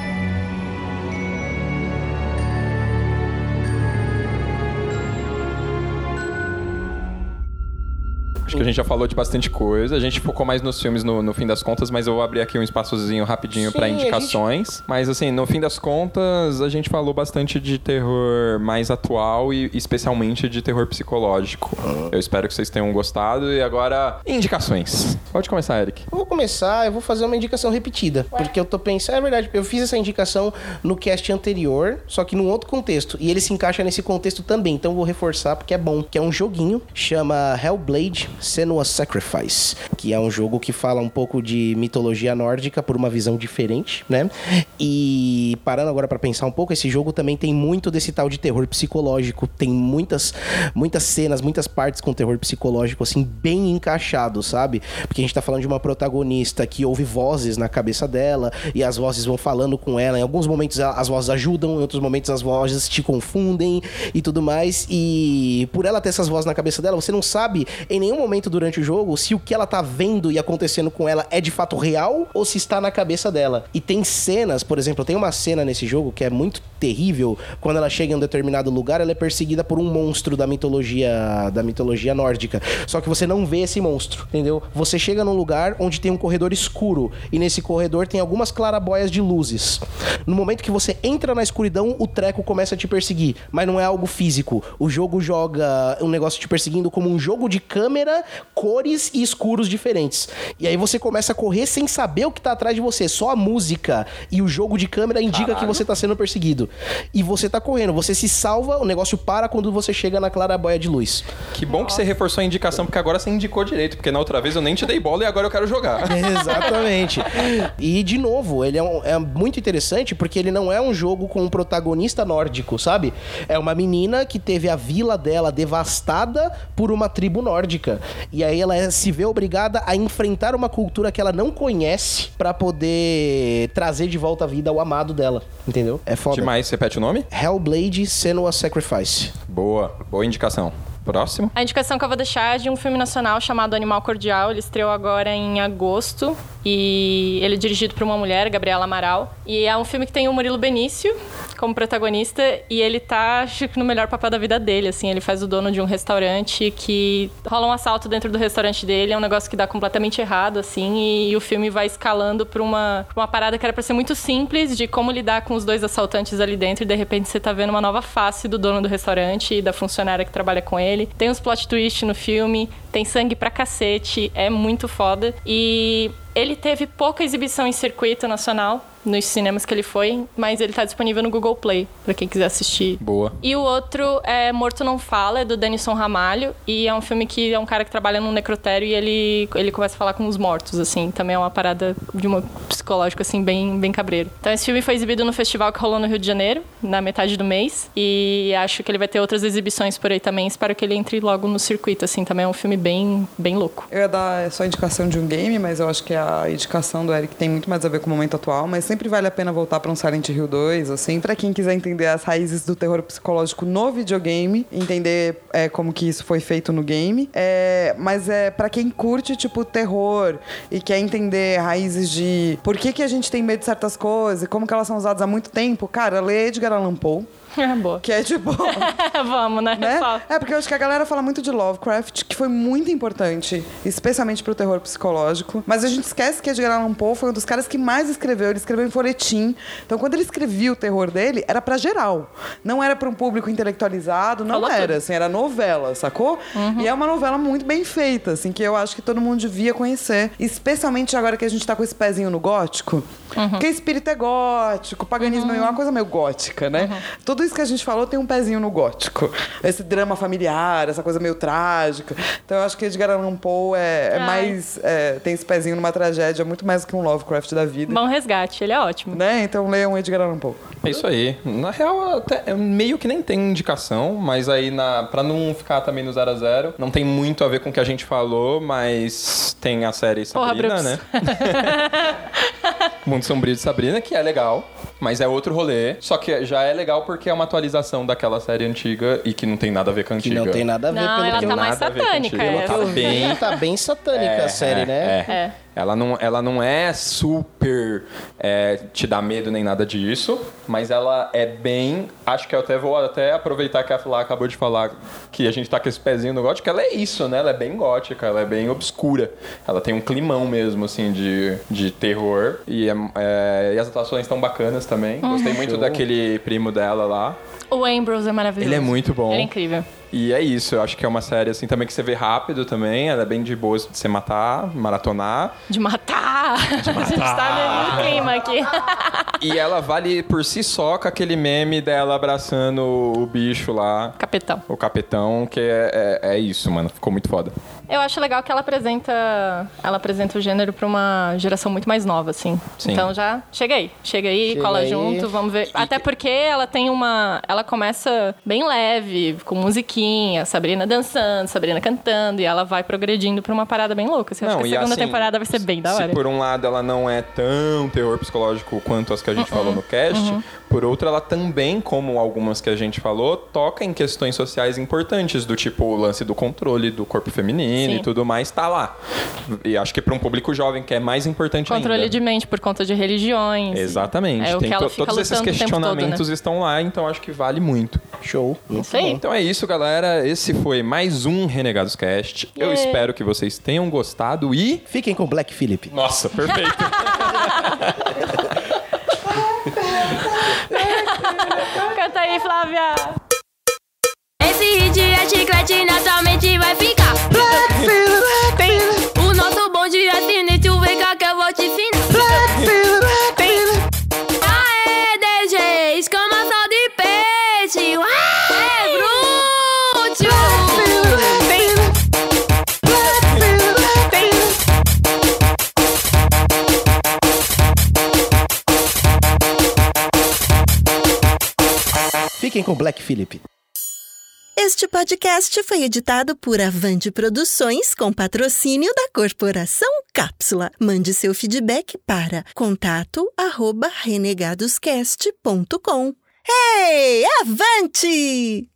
Acho que a gente já falou de bastante coisa. A gente focou mais nos filmes no, no fim das contas, mas eu vou abrir aqui um espaçozinho rapidinho
Sim,
pra
a gente-
indicações. Mas assim, no fim das contas, a gente falou bastante de terror mais atual e especialmente de terror psicológico. Eu espero que vocês tenham gostado. E agora, indicações. Pode começar, Eric.
Eu vou começar, eu vou fazer uma indicação repetida. Porque eu tô pensando, é verdade, eu fiz essa indicação no cast anterior, só que num outro contexto. E ele se encaixa nesse contexto também, então eu vou reforçar porque é bom. Que é um joguinho, chama Hellblade Senua's Sacrifice. Que é um jogo que fala um pouco de mitologia nórdica por uma visão diferente, né? E parando agora pra pensar um pouco, esse jogo também tem muito desse tal de terror psicológico. Tem muitas, muitas cenas, muitas partes com terror psicológico, assim, bem encaixado, sabe? Porque a gente tá falando de uma protagonista que ouve vozes na cabeça dela e as vozes vão falando com ela. Em alguns momentos as vozes ajudam, em outros momentos as vozes te confundem e tudo mais. E por ela ter essas vozes na cabeça dela, você não sabe em nenhum momento momento durante o jogo se o que ela tá vendo e acontecendo com ela é de fato real ou se está na cabeça dela. E tem cenas, por exemplo, tem uma cena nesse jogo que é muito terrível. Quando ela chega em um determinado lugar, ela é perseguida por um monstro da mitologia da mitologia nórdica. Só que você não vê esse monstro, entendeu? Você chega num lugar onde tem um corredor escuro e nesse corredor tem algumas clarabóias de luzes. No momento que você entra na escuridão, o treco começa a te perseguir, mas não é algo físico. O jogo joga um negócio te perseguindo como um jogo de câmera, cores e escuros diferentes. E aí você começa a correr sem saber o que tá atrás de você, só a música e o jogo de câmera indica que você tá sendo perseguido. E você tá correndo, você se salva, o negócio para quando você chega na clarabóia de luz.
Que bom que você reforçou a indicação, porque agora você indicou direito, porque na outra vez eu nem te dei bola e agora eu quero jogar.
Exatamente. E, de novo, ele é, um- é muito interessante porque ele não é um jogo com um protagonista nórdico, sabe? É uma menina que teve a vila dela devastada por uma tribo nórdica. E aí ela é- se vê obrigada a enfrentar uma cultura que ela não conhece pra poder trazer de volta à vida o amado dela. Entendeu? É foda.
Demais, repete o nome?
Hellblade Senua Sacrifice.
Boa, boa indicação. Próximo.
A indicação que eu vou deixar é de um filme nacional chamado Animal Cordial. Ele estreou agora em agosto e ele é dirigido por uma mulher, Gabriela Amaral. E é um filme que tem o Murilo Benício como protagonista e ele tá, acho que no melhor papel da vida dele, assim. Ele faz o dono de um restaurante que rola um assalto dentro do restaurante dele. É um negócio que dá completamente errado, assim. E, e o filme vai escalando pra uma, uma parada que era pra ser muito simples de como lidar com os dois assaltantes ali dentro e de repente você tá vendo uma nova face do dono do restaurante e da funcionária que trabalha com ele. Tem uns plot twist no filme, tem sangue pra cacete, é muito foda. E ele teve pouca exibição em circuito nacional, nos cinemas que ele foi, mas ele tá disponível no Google Play, pra quem quiser assistir.
Boa.
E o outro é Morto Não Fala, é do Denison Ramalho. E é um filme que é um cara que trabalha num necrotério e ele, ele começa a falar com os mortos, assim. Também é uma parada de uma psicológico, assim, bem, bem cabreiro. Então esse filme foi exibido no festival que rolou no Rio de Janeiro, na metade do mês. E acho que ele vai ter outras exibições por aí também. Espero que ele entre logo no circuito, assim. Também é um filme bem, bem louco.
Eu ia dar só indicação de um game, mas eu acho que a indicação do Eric tem muito mais a ver com o momento atual. Mas sempre vale a pena voltar para um Silent Hill 2, assim, para quem quiser entender as raízes do terror psicológico no videogame, entender é, como que isso foi feito no game. É, mas é para quem curte, tipo, terror e quer entender raízes de por que, que a gente tem medo de certas coisas e como que elas são usadas há muito tempo, cara, lê Edgar Allan Poe.
Boa.
Que é tipo.
Vamos, né?
né? É, porque eu acho que a galera fala muito de Lovecraft, que foi muito importante, especialmente pro terror psicológico. Mas a gente esquece que Edgar Allan Poe foi um dos caras que mais escreveu. Ele escreveu em folhetim. Então, quando ele escrevia o terror dele, era pra geral. Não era pra um público intelectualizado, não
Falou
era.
tudo.
Assim, era novela, sacou? E é uma novela muito bem feita, assim, que eu acho que todo mundo devia conhecer. Especialmente agora que a gente tá com esse pezinho no gótico. Porque espírito é gótico, paganismo é uma coisa meio gótica, né? Tudo isso que a gente falou tem um pezinho no gótico. Esse drama familiar, essa coisa meio trágica. Então eu acho que Edgar Allan Poe é, é
Ai.
mais. é, tem esse pezinho numa tragédia muito mais do que um Lovecraft da vida.
Bom resgate, ele é ótimo.
Né? Então leiam Edgar Allan Poe.
É isso aí. Na real, até, meio que nem tem indicação, mas aí, na, pra não ficar também no 0 a 0 não tem muito a ver com o que a gente falou, mas tem a série
Porra,
Sabrina,
Brooks.
né? Mundo Sombrio de Sabrina, que é legal, mas é outro rolê. Só que já é legal porque é uma atualização daquela série antiga e que não tem nada a ver com a
Que
antiga.
não tem nada a ver
Não,
pelo
ela
que
tá mais satânica.
Ela tá bem-
Tá bem satânica a série, né?
É.
Ela não, ela não é super é, te dá medo nem nada disso, mas ela é bem. Acho que eu até vou até aproveitar que a Flá acabou de falar que a gente tá com esse pezinho no gótico. Ela é isso, né? Ela é bem gótica, ela é bem obscura. Ela tem um climão mesmo, assim, de, de terror. E, é- é, e as atuações estão bacanas também. Gostei muito
Show.
daquele primo dela lá.
O Ambrose é maravilhoso.
Ele é muito bom.
Ele é incrível.
E é isso, eu acho que é uma série assim também que você vê rápido também, ela é bem de boa de você matar, maratonar.
De matar! A gente tá no clima aqui.
E ela vale por si só com aquele meme dela abraçando o bicho lá,
Capitão.
o capitão, que é, é, é isso, mano. Ficou muito foda.
Eu acho legal que ela apresenta, ela apresenta o gênero pra uma geração muito mais nova, assim.
Sim.
Então já chega aí, chega aí,
Chega
cola
aí.
junto, vamos ver. Até porque ela tem uma, ela começa bem leve, com musiquinha, Sabrina dançando, Sabrina cantando, e ela vai progredindo pra uma parada bem louca. Assim, eu acho que a segunda
assim,
temporada vai ser bem da
Se
hora.
por um lado ela não é tão terror psicológico quanto as que a gente
Uhum.
falou no cast, por por outro, ela também, como algumas que a gente falou, toca em questões sociais importantes, do tipo o lance do controle do corpo feminino
Sim.
e tudo mais, tá lá. E acho que para um público jovem que é mais importante
Controle
ainda.
de mente por conta de religiões.
Exatamente.
É o
Tem
que ela
to-
fica
todos esses
tempo todo, né?
questionamentos estão lá, então acho que vale muito.
Show.
Isso aí.
bom.
Então é isso, galera. Esse foi mais um Renegados Cast. Eu
Yeah.
espero que vocês tenham gostado e.
Fiquem com Black Phillip.
Nossa, perfeito.
Canta aí, Flávia!
Esse hit é chiclete, na sua mente vai ficar. O nosso
Fiquem com Black Phillip.
Este podcast foi editado por Avante Produções com patrocínio da Corporação Cápsula. Mande seu feedback para contato@renegadoscast.com. Hey, avante!